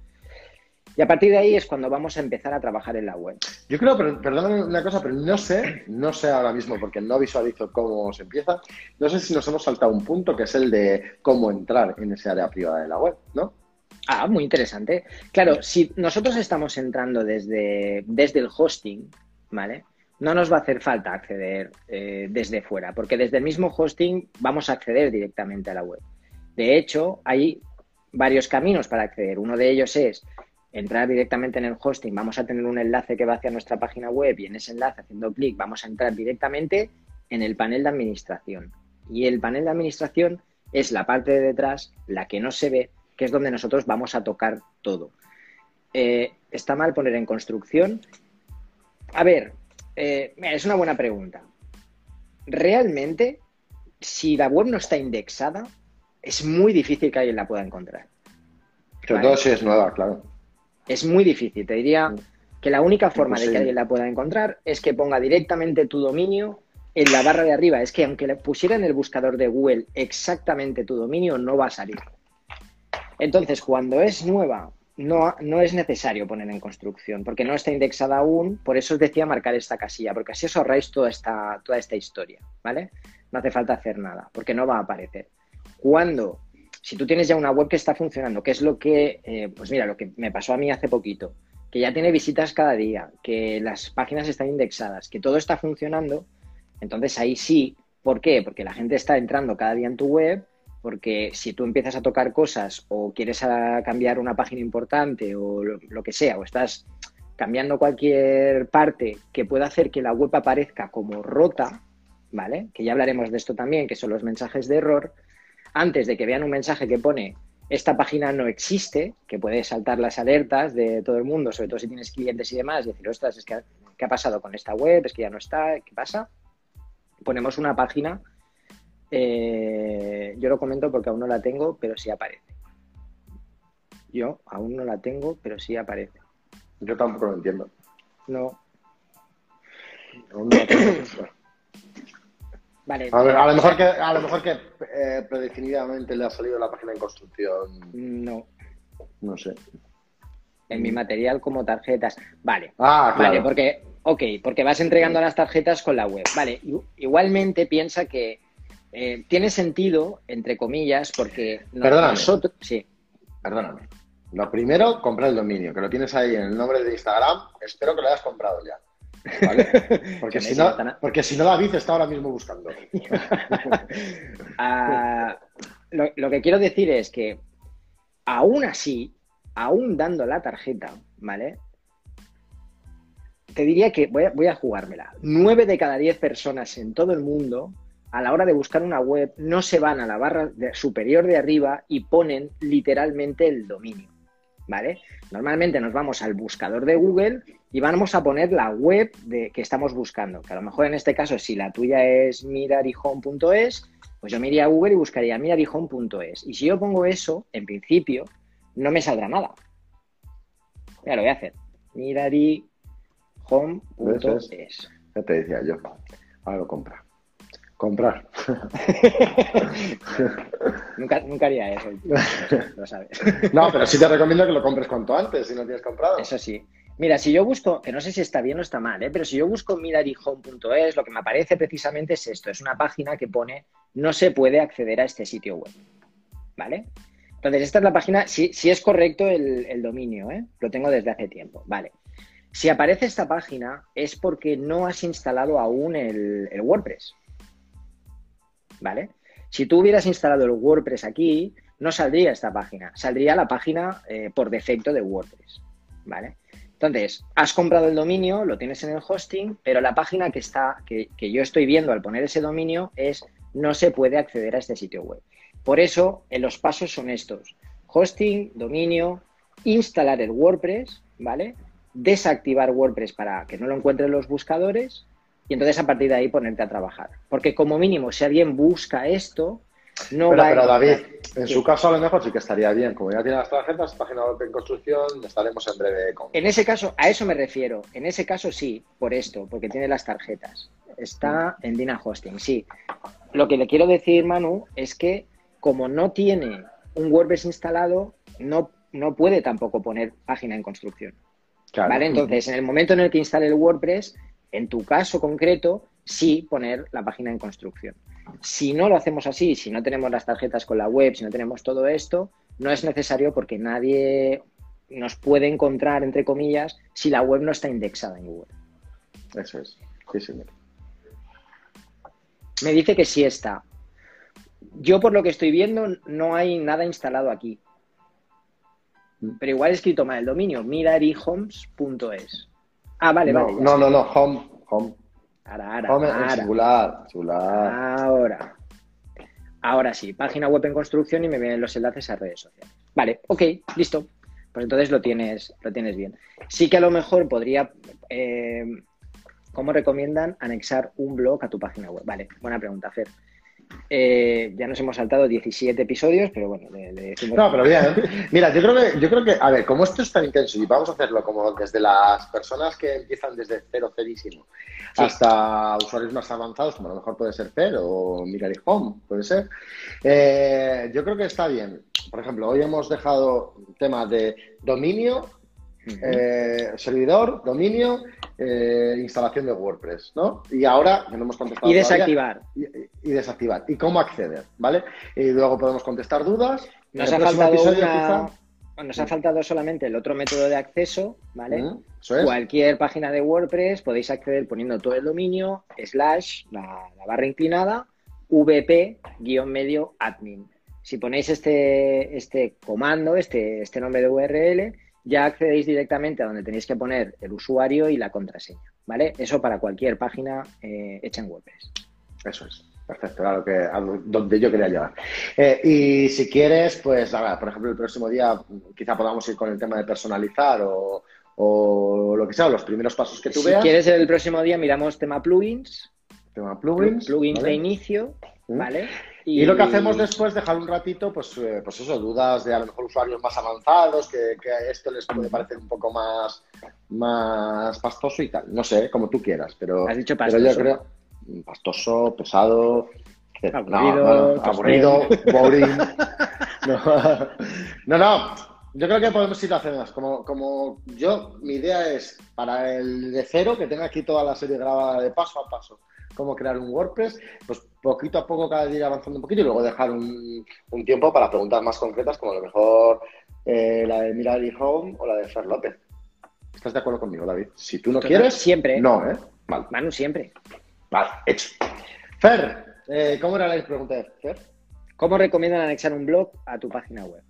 Speaker 2: Y a partir de ahí es cuando vamos a empezar a trabajar en la web.
Speaker 1: Yo creo, perdóname una cosa, pero no sé, no sé ahora mismo porque no visualizo cómo se empieza. No sé si nos hemos saltado un punto que es el de cómo entrar en ese área privada de la web, ¿no?
Speaker 2: Ah, muy interesante. Claro, si nosotros estamos entrando desde, desde el hosting, ¿vale? No nos va a hacer falta acceder eh, desde fuera, porque desde el mismo hosting vamos a acceder directamente a la web. De hecho, hay varios caminos para acceder. Uno de ellos es entrar directamente en el hosting, vamos a tener un enlace que va hacia nuestra página web y en ese enlace, haciendo clic, vamos a entrar directamente en el panel de administración. Y el panel de administración es la parte de detrás, la que no se ve, que es donde nosotros vamos a tocar todo. Eh, está mal poner en construcción. A ver, eh, es una buena pregunta. Realmente, si la web no está indexada, es muy difícil que alguien la pueda encontrar.
Speaker 1: Sobre todo si es nueva, claro.
Speaker 2: Es muy difícil. Te diría que la única forma de que alguien la pueda encontrar es que ponga directamente tu dominio en la barra de arriba. Es que aunque le pusiera en el buscador de Google exactamente tu dominio, no va a salir. Entonces, cuando es nueva, no, no, es necesario poner en construcción, porque no está indexada aún, por eso os decía marcar esta casilla, porque así os ahorráis toda esta, toda esta historia, ¿vale? No hace falta hacer nada, porque no va a aparecer. Cuando, si tú tienes ya una web que está funcionando, que es lo que, eh, pues mira, lo que me pasó a mí hace poquito, que ya tiene visitas cada día, que las páginas están indexadas, que todo está funcionando, entonces ahí sí, ¿por qué? Porque la gente está entrando cada día en tu web porque si tú empiezas a tocar cosas o quieres cambiar una página importante o lo, que sea, o estás cambiando cualquier parte que pueda hacer que la web aparezca como rota, ¿vale? Que ya hablaremos de esto también, que son los mensajes de error, antes de que vean un mensaje que pone esta página no existe, que puede saltar las alertas de todo el mundo, sobre todo si tienes clientes y demás, y decir, ostras, es que, ¿qué ha pasado con esta web? Es que ya no está, ¿qué pasa? Ponemos una página eh, yo lo comento porque aún no la tengo, pero sí aparece. Yo aún no la tengo, pero sí aparece.
Speaker 1: Yo tampoco lo entiendo.
Speaker 2: No.
Speaker 1: Aún no la tengo. Vale. A, lo mejor que, a lo mejor que eh, predefinidamente le ha salido la página en construcción.
Speaker 2: No.
Speaker 1: No sé.
Speaker 2: En mi material como tarjetas. Vale.
Speaker 1: Ah, claro.
Speaker 2: Vale, porque, ok, porque vas entregando las tarjetas con la web. Vale. Igualmente piensa que eh, tiene sentido, entre comillas, porque
Speaker 1: nosotros... Sí. Perdóname. Lo primero, comprar el dominio, que lo tienes ahí en el nombre de Instagram. Espero que lo hayas comprado ya. ¿Vale? Porque, si no, porque si no, David está ahora mismo buscando.
Speaker 2: Ah, lo, que quiero decir es que, aún así, aún dando la tarjeta, ¿vale? Te diría que voy a, voy a jugármela. Nueve de cada diez personas en todo el mundo a la hora de buscar una web no se van a la barra superior de arriba y ponen literalmente el dominio. ¿Vale? Normalmente nos vamos al buscador de Google y vamos a poner la web de, que estamos buscando. Que a lo mejor en este caso, si la tuya es mirarihome.es, pues yo me iría a Google y buscaría mirarihome.es. Y si yo pongo eso, en principio, no me saldrá nada. Ya lo voy a hacer. Mirarihome.es.
Speaker 1: Ya te decía yo. Ahora lo compra. Comprar.
Speaker 2: nunca, nunca haría eso, lo sabes.
Speaker 1: no, pero sí te recomiendo que lo compres cuanto antes si no tienes comprado.
Speaker 2: Eso sí. Mira, si yo busco, que no sé si está bien o está mal, ¿eh? pero si yo busco mirarihome.es, lo que me aparece precisamente es esto, es una página que pone no se puede acceder a este sitio web. ¿Vale? Entonces, esta es la página, si, si es correcto el, dominio, ¿eh? lo tengo desde hace tiempo. Vale. Si aparece esta página es porque no has instalado aún el WordPress. ¿Vale? Si tú hubieras instalado el WordPress aquí, no saldría esta página, saldría la página eh, por defecto de WordPress, ¿vale? Entonces, has comprado el dominio, lo tienes en el hosting, pero la página que está, que, yo estoy viendo al poner ese dominio es no se puede acceder a este sitio web. Por eso, en los pasos son estos: hosting, dominio, instalar el WordPress, ¿vale? Desactivar WordPress para que no lo encuentren los buscadores y entonces a partir de ahí ponerte a trabajar. Porque como mínimo, si alguien busca esto, no
Speaker 1: pero,
Speaker 2: va
Speaker 1: pero David, en su caso a lo mejor sí que estaría bien. Como ya tiene las tarjetas, página web en construcción, estaremos en breve con...
Speaker 2: En ese caso, a eso me refiero. En ese caso sí, por esto, porque tiene las tarjetas. Está en Dina Hosting, sí. Lo que le quiero decir, Manu, es que como no tiene un WordPress instalado, no, no puede tampoco poner página en construcción. ¿Vale? Entonces, en el momento en el que instale el WordPress, en tu caso concreto, sí poner la página en construcción. Si no lo hacemos así, si no tenemos las tarjetas con la web, si no tenemos todo esto, no es necesario porque nadie nos puede encontrar, entre comillas, si la web no está indexada en Google.
Speaker 1: Eso es. Sí, señor.
Speaker 2: Me dice que sí está. Yo, por lo que estoy viendo, no hay nada instalado aquí. Pero igual he escrito mal el dominio, mirarihomes.es. Ah, vale,
Speaker 1: no,
Speaker 2: vale.
Speaker 1: No, no, no, home, home.
Speaker 2: Ahora, ahora, home
Speaker 1: ahora. singular, singular.
Speaker 2: Ahora. Ahora sí, página web en construcción y me vienen los enlaces a redes sociales. Vale, ok, listo. Pues entonces lo tienes, lo tienes bien. Sí que a lo mejor podría, eh, ¿cómo recomiendan anexar un blog a tu página web? Vale, buena pregunta, Fer. Eh, ya nos hemos saltado 17 episodios, pero bueno, le, decimos...
Speaker 1: No, pero bien. Mira, yo creo, que, yo creo que, a ver, como esto es tan intenso y vamos a hacerlo como desde las personas que empiezan desde cero, cerísimo, hasta usuarios más avanzados, como a lo mejor puede ser Fer o Miguel Home, puede ser, eh, yo creo que está bien. Por ejemplo, hoy hemos dejado tema de dominio, eh, servidor, dominio, eh, instalación de WordPress, ¿no? Y ahora, que no hemos contestado.
Speaker 2: Y desactivar.
Speaker 1: y, desactivar. Y cómo acceder, ¿vale? Y luego podemos contestar dudas.
Speaker 2: Nos ha faltado Nos ha faltado solamente el otro método de acceso, ¿vale? Cualquier página de WordPress podéis acceder poniendo todo el dominio, slash, la, barra inclinada, vp, guion medio, admin. Si ponéis este, este comando, este, este nombre de URL, ya accedéis directamente a donde tenéis que poner el usuario y la contraseña, ¿vale? Eso para cualquier página eh, hecha en WordPress.
Speaker 1: Eso es. Perfecto, lo que, donde yo quería llevar. Eh, y si quieres, pues, por ejemplo, el próximo día quizá podamos ir con el tema de personalizar o, lo que sea, los primeros pasos que tú veas.
Speaker 2: Si quieres, el próximo día miramos tema plugins.
Speaker 1: Tema plugins.
Speaker 2: Plugins de inicio, ¿Mm? ¿vale?
Speaker 1: Y... lo que hacemos después, dejar un ratito, pues, eh, pues eso, dudas de a lo mejor usuarios más avanzados, que, que esto les puede parecer un poco más, más pastoso y tal. No sé, como tú quieras, pero,
Speaker 2: Has dicho pastoso.
Speaker 1: pero yo creo pastoso, pesado, aburrido, aburrido boring. no, no, yo creo que podemos ir haciendo como, como yo, mi idea es para el de cero, que tenga aquí toda la serie grabada de paso a paso cómo crear un WordPress, pues poquito a poco cada día avanzando un poquito y luego dejar un, tiempo para preguntas más concretas, como a lo mejor eh, la de Mirari Home o la de Fer López. ¿Estás de acuerdo conmigo, David? Si tú no quieres,
Speaker 2: siempre.
Speaker 1: No, ¿eh?
Speaker 2: Vale. Manu, siempre.
Speaker 1: Vale, hecho. Fer, eh, ¿cómo era la pregunta de Fer?
Speaker 2: ¿Cómo recomiendan anexar un blog a tu página web?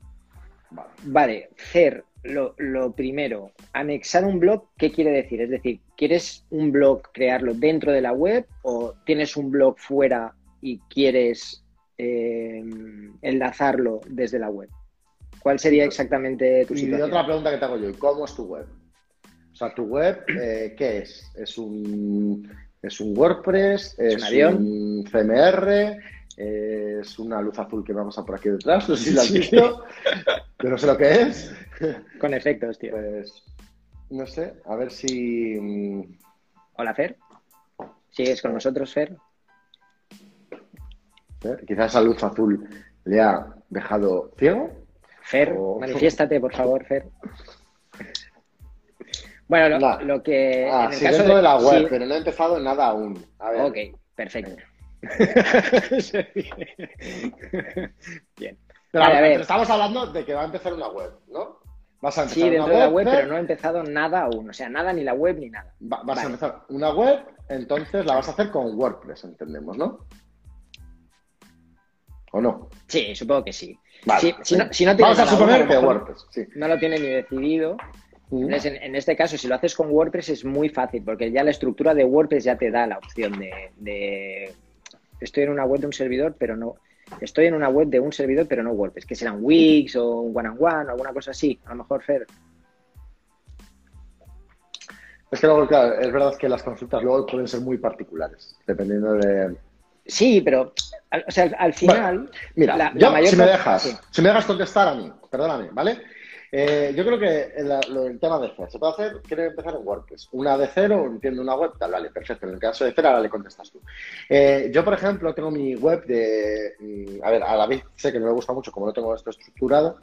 Speaker 2: Vale, Fer, lo, primero, anexar un blog, ¿qué quiere decir? Es decir, ¿quieres un blog crearlo dentro de la web o tienes un blog fuera y quieres eh, enlazarlo desde la web? ¿Cuál sería exactamente tu situación?
Speaker 1: Y otra pregunta que te hago yo, ¿cómo es tu web? O sea, tu web, eh, ¿qué es? ¿Es un, ¿Es un WordPress? ¿Es, un, CMR? ¿Es una luz azul que vamos a por aquí detrás? No sé si la has visto, pero no sé lo que es.
Speaker 2: Con efectos, tío.
Speaker 1: Pues, no sé, a ver si... Mm,
Speaker 2: Hola, Fer. ¿Sigues con nosotros, Fer?
Speaker 1: Quizás esa luz azul le ha dejado ciego.
Speaker 2: Fer, manifiéstate, por favor, Fer. Bueno, lo, que.
Speaker 1: Ah, sí, dentro de, la web, pero no he empezado nada aún. A ver.
Speaker 2: Ok, perfecto.
Speaker 1: Bien. Pero, a ver. estamos hablando de que va a empezar una web, ¿no?
Speaker 2: Vas a empezar sí, dentro de la web, pero no he empezado nada aún. O sea, nada, ni la web, ni nada.
Speaker 1: vas a empezar una web, entonces la vas a hacer con WordPress, entendemos, ¿no? ¿O no?
Speaker 2: Sí, supongo que sí.
Speaker 1: Vale,
Speaker 2: si, no,
Speaker 1: Vamos a suponer que WordPress, sí.
Speaker 2: No lo tiene ni decidido. Entonces, en, este caso, si lo haces con WordPress es muy fácil, porque ya la estructura de WordPress ya te da la opción de, de estoy en una web de un servidor, pero no, estoy en una web de un servidor, pero no WordPress, que serán Wix o un One and One o alguna cosa así. A lo mejor, Fer.
Speaker 1: Es que luego, claro, es verdad que las consultas luego pueden ser muy particulares, dependiendo de.
Speaker 2: Sí, pero, o sea, al final.
Speaker 1: mira, yo, si, me dejas, si me dejas contestar a mí, perdóname, ¿vale? Eh, yo creo que el, tema de Fer se puede hacer, quiere empezar en WordPress. Una de cero, entiendo una web, tal, vale, perfecto. En el caso de Fer, ahora le contestas tú. Eh, yo, por ejemplo, tengo mi web de. Mm, a ver, a la vez sé que no le gusta mucho como no tengo esto estructurado,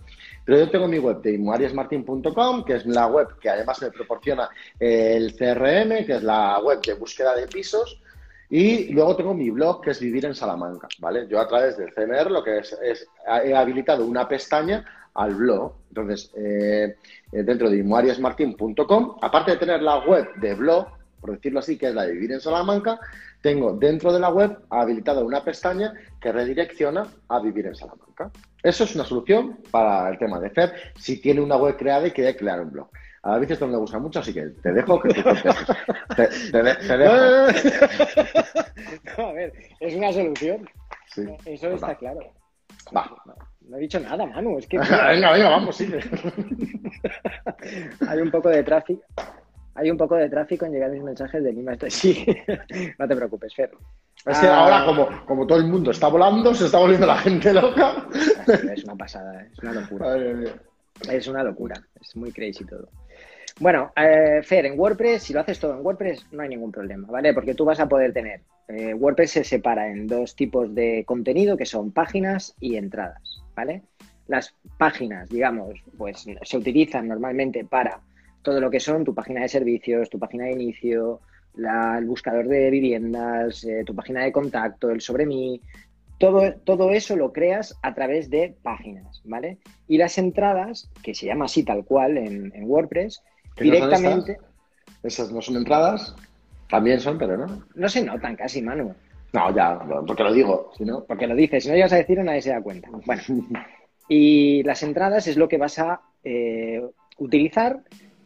Speaker 1: pero yo tengo mi web de inmoariasmartin.com, que es la web que además me proporciona el CRM, que es la web de búsqueda de pisos. Y luego tengo mi blog que es Vivir en Salamanca, ¿vale? Yo a través del CMR lo que es, es he habilitado una pestaña al blog. Entonces, eh, eh, dentro de inmoariasmartin.com, aparte de tener la web de blog, por decirlo así, que es la de Vivir en Salamanca, tengo dentro de la web habilitada una pestaña que redirecciona a Vivir en Salamanca. Eso es una solución para el tema de FED si tiene una web creada y quiere crear un blog. A veces esto no me gusta mucho, así que te dejo que te te, dejo.
Speaker 2: a ver, es una solución. Eso está claro.
Speaker 1: Va.
Speaker 2: No he dicho nada, Manu. Es que.
Speaker 1: venga, venga, vamos, sí.
Speaker 2: hay un poco de tráfico. Hay un poco de tráfico en llegar mis mensajes de Lima. Sí, no te preocupes, Fer.
Speaker 1: Es que ah. ahora, como, como todo el mundo está volando, se está volviendo la gente loca.
Speaker 2: Es una pasada, es una locura. Es una locura, es muy crazy todo. Bueno, eh, Fer, en WordPress, si lo haces todo en WordPress, no hay ningún problema, ¿vale? Porque tú vas a poder tener. Eh, WordPress se separa en dos tipos de contenido que son páginas y entradas, ¿vale? Las páginas, digamos, pues se utilizan normalmente para todo lo que son tu página de servicios, tu página de inicio, el buscador de viviendas, eh, tu página de contacto, el sobre mí, todo, todo, eso lo creas a través de páginas, ¿vale? Y las entradas, que se llama así tal cual en, WordPress, directamente...
Speaker 1: esas no son entradas, también son, pero no.
Speaker 2: No se notan casi, Manu.
Speaker 1: No, ya, porque lo digo, si no...
Speaker 2: Porque lo dices, si no ibas a decirlo nadie se da cuenta. Bueno, y las entradas es lo que vas a eh, utilizar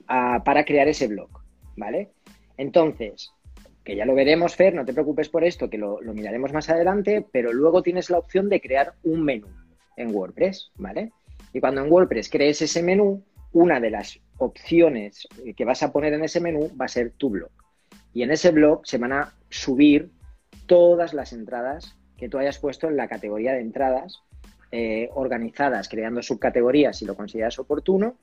Speaker 2: para crear ese blog, ¿vale? Entonces, que ya lo veremos, Fer, no te preocupes por esto, que lo, miraremos más adelante, pero luego tienes la opción de crear un menú en WordPress, ¿vale? Y cuando en WordPress crees ese menú, una de las opciones que vas a poner en ese menú va a ser tu blog. Y en ese blog se van a subir todas las entradas que tú hayas puesto en la categoría de entradas eh, organizadas, creando subcategorías si lo consideras oportuno,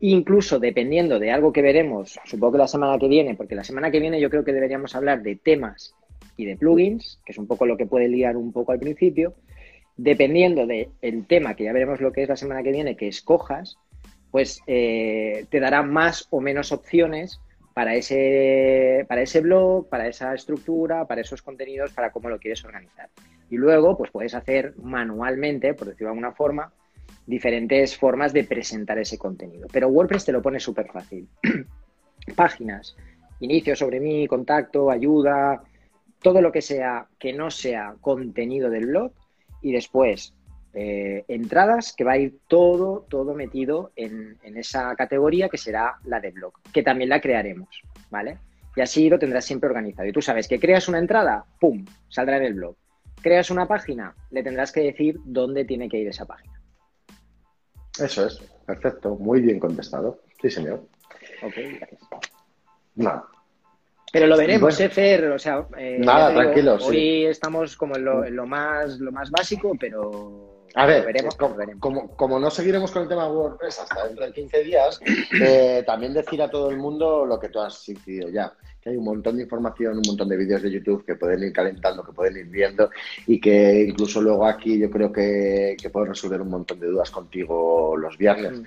Speaker 2: Incluso dependiendo de algo que veremos, supongo que la semana que viene, porque la semana que viene yo creo que deberíamos hablar de temas y de plugins, que es un poco lo que puede liar un poco al principio, dependiendo del tema, que ya veremos lo que es la semana que viene, que escojas, pues eh, te dará más o menos opciones para ese, para ese blog, para esa estructura, para esos contenidos, para cómo lo quieres organizar. Y luego, pues puedes hacer manualmente, por decirlo de alguna forma, diferentes formas de presentar ese contenido. Pero WordPress te lo pone súper fácil. Páginas, inicio sobre mí, contacto, ayuda, todo lo que sea que no sea contenido del blog y después eh, entradas que va a ir todo, todo metido en, en, esa categoría que será la de blog, que también la crearemos, ¿vale? Y así lo tendrás siempre organizado. Y tú sabes que creas una entrada, ¡pum!, saldrá en el blog. Creas una página, le tendrás que decir dónde tiene que ir esa página.
Speaker 1: Eso es, perfecto, muy bien contestado. Sí, señor.
Speaker 2: Ok, gracias. Nada. Pero lo veremos, ¿eh, O sea,
Speaker 1: eh, nada, tranquilo.
Speaker 2: Hoy estamos como en lo, más, lo más básico, pero.
Speaker 1: A ver, veremos, como, Como, no seguiremos con el tema de WordPress hasta dentro de 15 días, eh, también decir a todo el mundo lo que tú has incidido ya que hay un montón de información, un montón de vídeos de YouTube que pueden ir calentando, que pueden ir viendo y que incluso luego aquí yo creo que, que puedo resolver un montón de dudas contigo los viernes. Mm.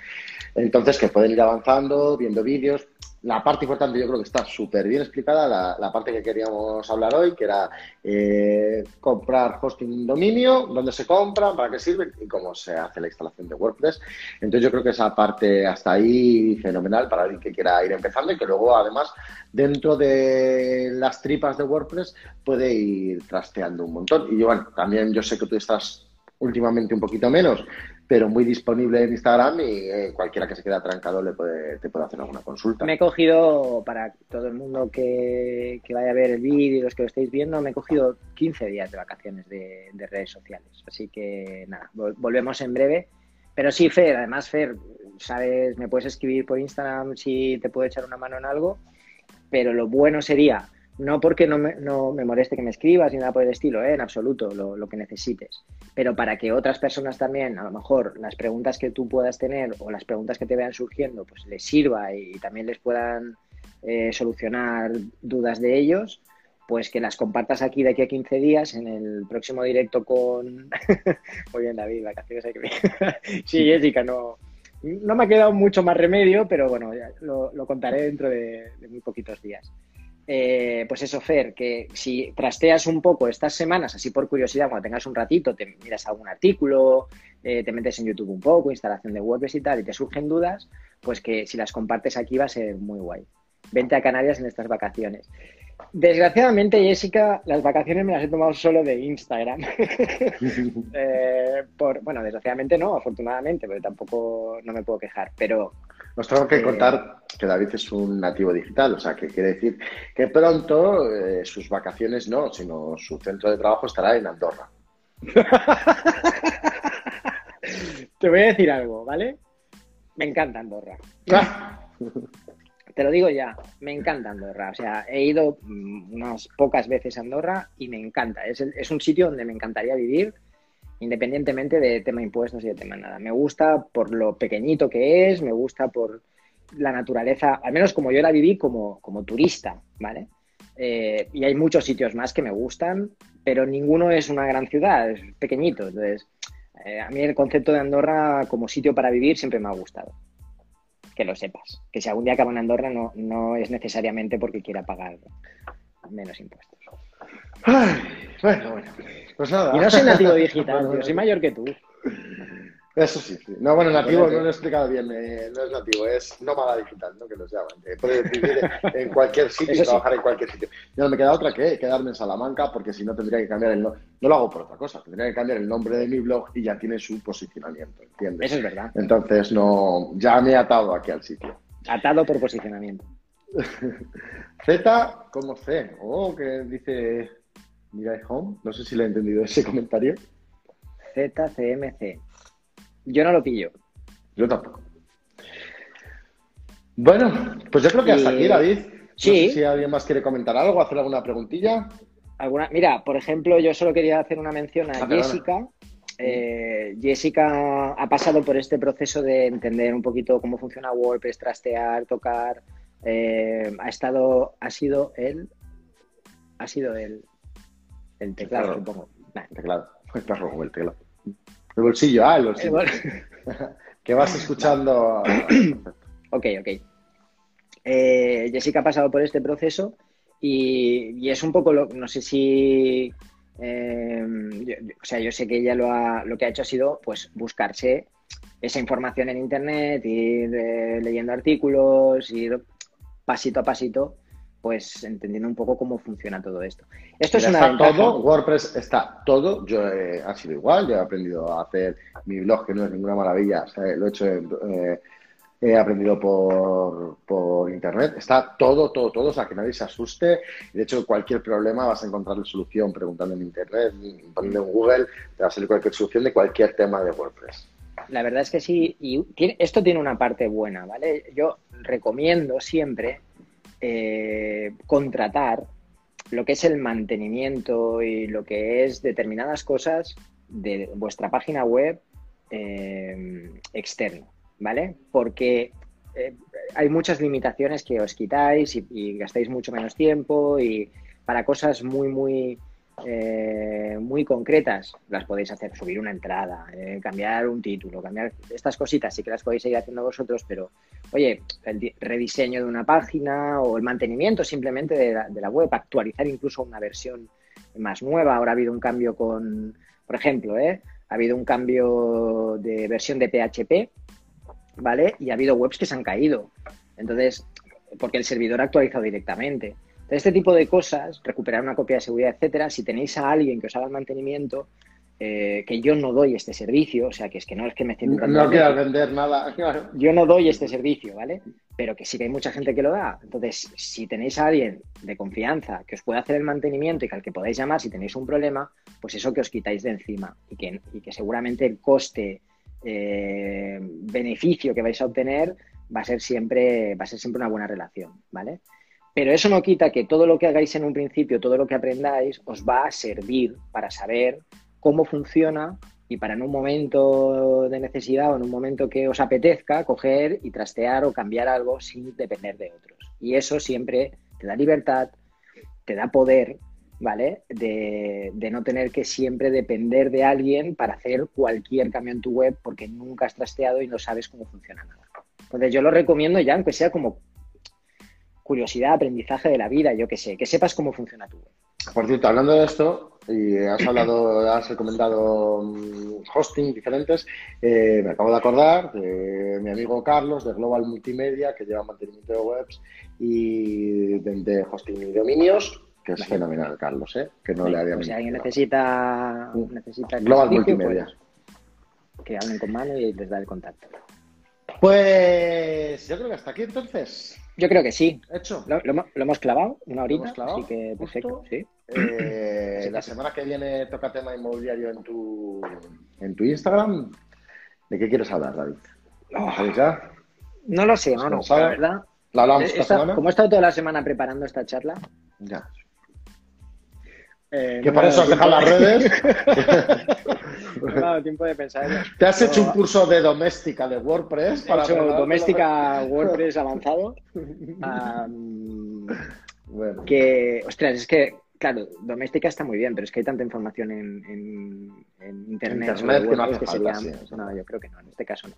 Speaker 1: Entonces, que pueden ir avanzando, viendo vídeos, la parte importante yo creo que está súper bien explicada, la, parte que queríamos hablar hoy, que era eh, comprar hosting dominio, dónde se compra, para qué sirve y cómo se hace la instalación de WordPress. Entonces yo creo que esa parte hasta ahí fenomenal para alguien que quiera ir empezando y que luego además dentro de las tripas de WordPress puede ir trasteando un montón. Y bueno, también yo sé que tú estás últimamente un poquito menos, pero muy disponible en Instagram y eh, cualquiera que se quede atrancado le puede, te puede hacer alguna consulta.
Speaker 2: Me he cogido, para todo el mundo que, vaya a ver el vídeo y los que lo estéis viendo, me he cogido 15 días de vacaciones de, redes sociales. Así que nada, volvemos en breve. Pero sí, Fer, además, Fer, sabes, me puedes escribir por Instagram si te puedo echar una mano en algo, pero lo bueno sería no porque no me, no me, moleste que me escribas ni nada por el estilo, ¿eh? en absoluto, lo, que necesites. Pero para que otras personas también, a lo mejor, las preguntas que tú puedas tener o las preguntas que te vean surgiendo, pues les sirva y, también les puedan eh, solucionar dudas de ellos, pues que las compartas aquí de aquí a 15 días en el próximo directo con... Muy bien, David, vacaciones hay que sí, Jessica, no, no me ha quedado mucho más remedio, pero bueno, lo, contaré dentro de muy poquitos días. Eh, pues eso, Fer, que si trasteas un poco estas semanas, así por curiosidad, cuando tengas un ratito, te miras algún artículo, eh, te metes en YouTube un poco, instalación de WordPress y tal, y te surgen dudas, pues que si las compartes aquí va a ser muy guay. Vente a Canarias en estas vacaciones. Desgraciadamente, Jessica, las vacaciones me las he tomado solo de Instagram. Eh, por, bueno, desgraciadamente no, afortunadamente, pero tampoco no me puedo quejar. Pero
Speaker 1: nos tengo que contar que David es un nativo digital, o sea, que quiere decir que pronto eh, sus vacaciones no, sino su centro de trabajo estará en Andorra.
Speaker 2: Te voy a decir algo, ¿vale? Me encanta Andorra. te lo digo ya, me encanta Andorra. O sea, he ido mm, unas pocas veces a Andorra y me encanta. Es, es un sitio donde me encantaría vivir, independientemente de tema impuestos y de tema nada. Me gusta por lo pequeñito que es, me gusta por la naturaleza, al menos como yo la viví como, como turista, ¿vale? Eh, y hay muchos sitios más que me gustan, pero ninguno es una gran ciudad, es pequeñito. Entonces, eh, a mí el concepto de Andorra como sitio para vivir siempre me ha gustado. Que lo sepas. Que si algún día acabo en Andorra no, no es necesariamente porque quiera pagar menos impuestos.
Speaker 1: bueno, bueno. Pues nada.
Speaker 2: Y no soy nativo digital, soy mayor que tú.
Speaker 1: Eso sí, sí. No, bueno, nativo no lo he explicado bien. Eh, no es nativo, es nómada digital, ¿no? Que los llaman. Eh, puede vivir en cualquier sitio y trabajar en cualquier sitio. No me queda otra que quedarme en Salamanca porque si no tendría que cambiar el nombre. No lo hago por otra cosa, tendría que cambiar el nombre de mi blog y ya tiene su posicionamiento, ¿entiendes?
Speaker 2: Eso es verdad.
Speaker 1: Entonces, no, ya me he atado aquí al sitio.
Speaker 2: Atado por posicionamiento.
Speaker 1: Z como C. Oh, que dice Mirai Home. No sé si le he entendido ese comentario.
Speaker 2: ZCMC. Yo no lo pillo.
Speaker 1: Yo tampoco. Bueno, pues yo creo que hasta aquí, David.
Speaker 2: Sí.
Speaker 1: si alguien más quiere comentar algo, hacer alguna preguntilla.
Speaker 2: ¿Alguna? Mira, por ejemplo, yo solo quería hacer una mención a ah, Jessica. Eh, Jessica ha pasado por este proceso de entender un poquito cómo funciona WordPress, trastear, tocar. Eh, ha estado, ha sido él, ha sido él, el teclado, supongo.
Speaker 1: El teclado, el teclado, el teclado. El bolsillo, ah, el bolsillo. que vas escuchando.
Speaker 2: ok, ok. Eh, Jessica ha pasado por este proceso y, es un poco lo, no sé si, eh, o sea, yo sé que ella lo, ha, lo que ha hecho ha sido pues buscarse esa información en internet, ir eh, leyendo artículos, ir pasito a pasito pues entendiendo un poco cómo funciona todo esto. Esto es una
Speaker 1: está todo, WordPress está todo, yo he, ha sido igual, yo he aprendido a hacer mi blog, que no es ninguna maravilla, lo he hecho, eh, he aprendido por, por, internet, está todo, todo, todo, o sea, que nadie se asuste, de hecho cualquier problema vas a encontrar la solución preguntando en internet, poniendo en Google, te va a salir cualquier solución de cualquier tema de WordPress.
Speaker 2: La verdad es que sí, y esto tiene una parte buena, ¿vale? Yo recomiendo siempre eh, contratar lo que es el mantenimiento y lo que es determinadas cosas de vuestra página web eh, externo, ¿vale? Porque eh, hay muchas limitaciones que os quitáis y, gastáis mucho menos tiempo y para cosas muy, muy, muy concretas las podéis hacer, subir una entrada, cambiar un título, cambiar estas cositas, sí que las podéis seguir haciendo vosotros, pero oye, el rediseño de una página o el mantenimiento simplemente de la, web, actualizar incluso una versión más nueva. Ahora ha habido un cambio con, por ejemplo, ¿eh? ha habido un cambio de versión de PHP, ¿vale? Y ha habido webs que se han caído. Entonces, porque el servidor ha actualizado directamente. Este tipo de cosas, recuperar una copia de seguridad, etcétera, si tenéis a alguien que os haga el mantenimiento, eh, que yo no doy este servicio, o sea, que es que no es que me esté
Speaker 1: No quieras vender nada.
Speaker 2: Yo no doy este servicio, ¿vale? Pero que sí que hay mucha gente que lo da. Entonces, si tenéis a alguien de confianza que os pueda hacer el mantenimiento y que al que podáis llamar si tenéis un problema, pues eso que os quitáis de encima y que, y que seguramente el coste eh, beneficio que vais a obtener va a ser siempre va a ser siempre una buena relación, ¿vale? Pero eso no quita que todo lo que hagáis en un principio, todo lo que aprendáis, os va a servir para saber cómo funciona y para en un momento de necesidad o en un momento que os apetezca coger y trastear o cambiar algo sin depender de otros. Y eso siempre te da libertad, te da poder, ¿vale? De, no tener que siempre depender de alguien para hacer cualquier cambio en tu web porque nunca has trasteado y no sabes cómo funciona nada. Entonces yo lo recomiendo ya, aunque sea como curiosidad, aprendizaje de la vida, yo que sé, que sepas cómo funciona tu web.
Speaker 1: Por cierto, hablando de esto, y has hablado, has comentado mm, hosting diferentes, eh, me acabo de acordar de mi amigo Carlos de Global Multimedia, que lleva mantenimiento de webs y de hosting y dominios, que es fenomenal, Carlos, ¿eh? que no le había
Speaker 2: Si alguien necesita,
Speaker 1: mm. necesita Global Multimedia.
Speaker 2: Pues, que hablen con mano y les da el contacto.
Speaker 1: Pues yo creo que hasta aquí entonces.
Speaker 2: Yo creo que sí.
Speaker 1: Hecho.
Speaker 2: Lo, hemos clavado, una horita, así que perfecto, sí.
Speaker 1: Eh, la semana que viene toca tema inmobiliario en tu, en tu Instagram. ¿De qué quieres hablar, David?
Speaker 2: ¿Lo sabes ya? No lo sé, no, no, la verdad.
Speaker 1: ¿La hablamos esta, semana?
Speaker 2: Como he estado toda la semana preparando esta charla.
Speaker 1: Ya. Eh, ¿Que para eso has dejado las redes?
Speaker 2: no me ha dado tiempo de pensar.
Speaker 1: ¿Te has hecho un curso de doméstica de WordPress?
Speaker 2: He hecho doméstica WordPress avanzado. bueno. Que, ostras, es que, claro, doméstica está muy bien, pero es que hay tanta información en, en, internet,
Speaker 1: internet que no hace
Speaker 2: que
Speaker 1: falta,
Speaker 2: sería, no, yo creo que no, en este caso no.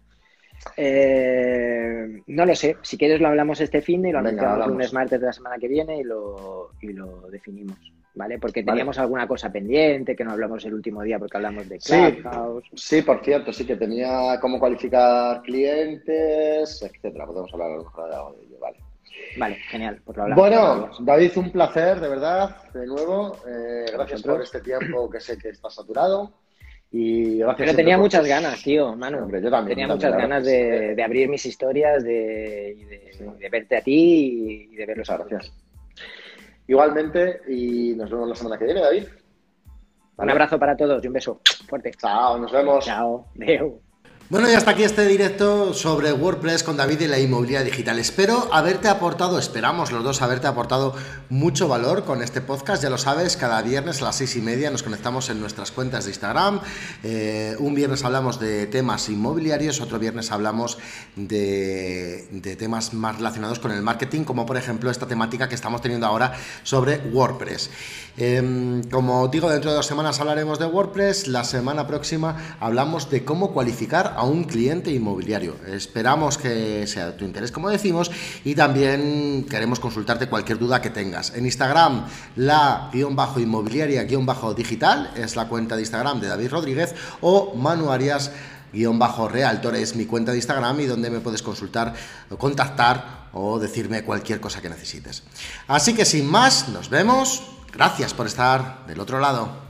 Speaker 2: Eh, no lo sé, si quieres lo hablamos este fin y lo anunciamos un lunes martes de la semana que viene y lo, y lo definimos. ¿vale? Porque teníamos alguna cosa pendiente que no hablamos el último día porque hablamos de Clubhouse.
Speaker 1: Sí, por cierto, sí que tenía cómo cualificar clientes, etcétera. Podemos hablar a lo mejor de algo de ello, vale.
Speaker 2: Vale, genial.
Speaker 1: Pues bueno, David, un placer, de verdad, de nuevo. Eh, gracias por este tiempo que sé que está saturado. Y gracias
Speaker 2: Pero tenía muchas ganas, tío, Manu.
Speaker 1: yo también.
Speaker 2: Tenía muchas ganas de, abrir mis historias, de, de, verte a ti y de ver los
Speaker 1: Gracias. Igualmente, y nos vemos la semana que viene, David.
Speaker 2: Un abrazo para todos y un beso fuerte.
Speaker 1: Chao, nos vemos.
Speaker 2: Chao. Deu.
Speaker 1: Bueno, y hasta aquí este directo sobre WordPress con David y la inmobiliaria digital. Espero haberte aportado, esperamos los dos haberte aportado mucho valor con este podcast. Ya lo sabes, cada viernes a las seis y media nos conectamos en nuestras cuentas de Instagram. Eh, un viernes hablamos de temas inmobiliarios, otro viernes hablamos de, temas más relacionados con el marketing, como por ejemplo esta temática que estamos teniendo ahora sobre WordPress. Em, como digo, dentro de dos semanas hablaremos de WordPress. La semana próxima hablamos de cómo cualificar a un cliente inmobiliario. Esperamos que sea de tu interés, como decimos, y también queremos consultarte cualquier duda que tengas. En Instagram, la guion bajo inmobiliaria guion bajo digital es la cuenta de Instagram de David Rodríguez o Manu Arias guion bajo realtor es mi cuenta de Instagram y donde me puedes consultar contactar o decirme cualquier cosa que necesites. Así que sin más, nos vemos Gracias por estar del otro lado.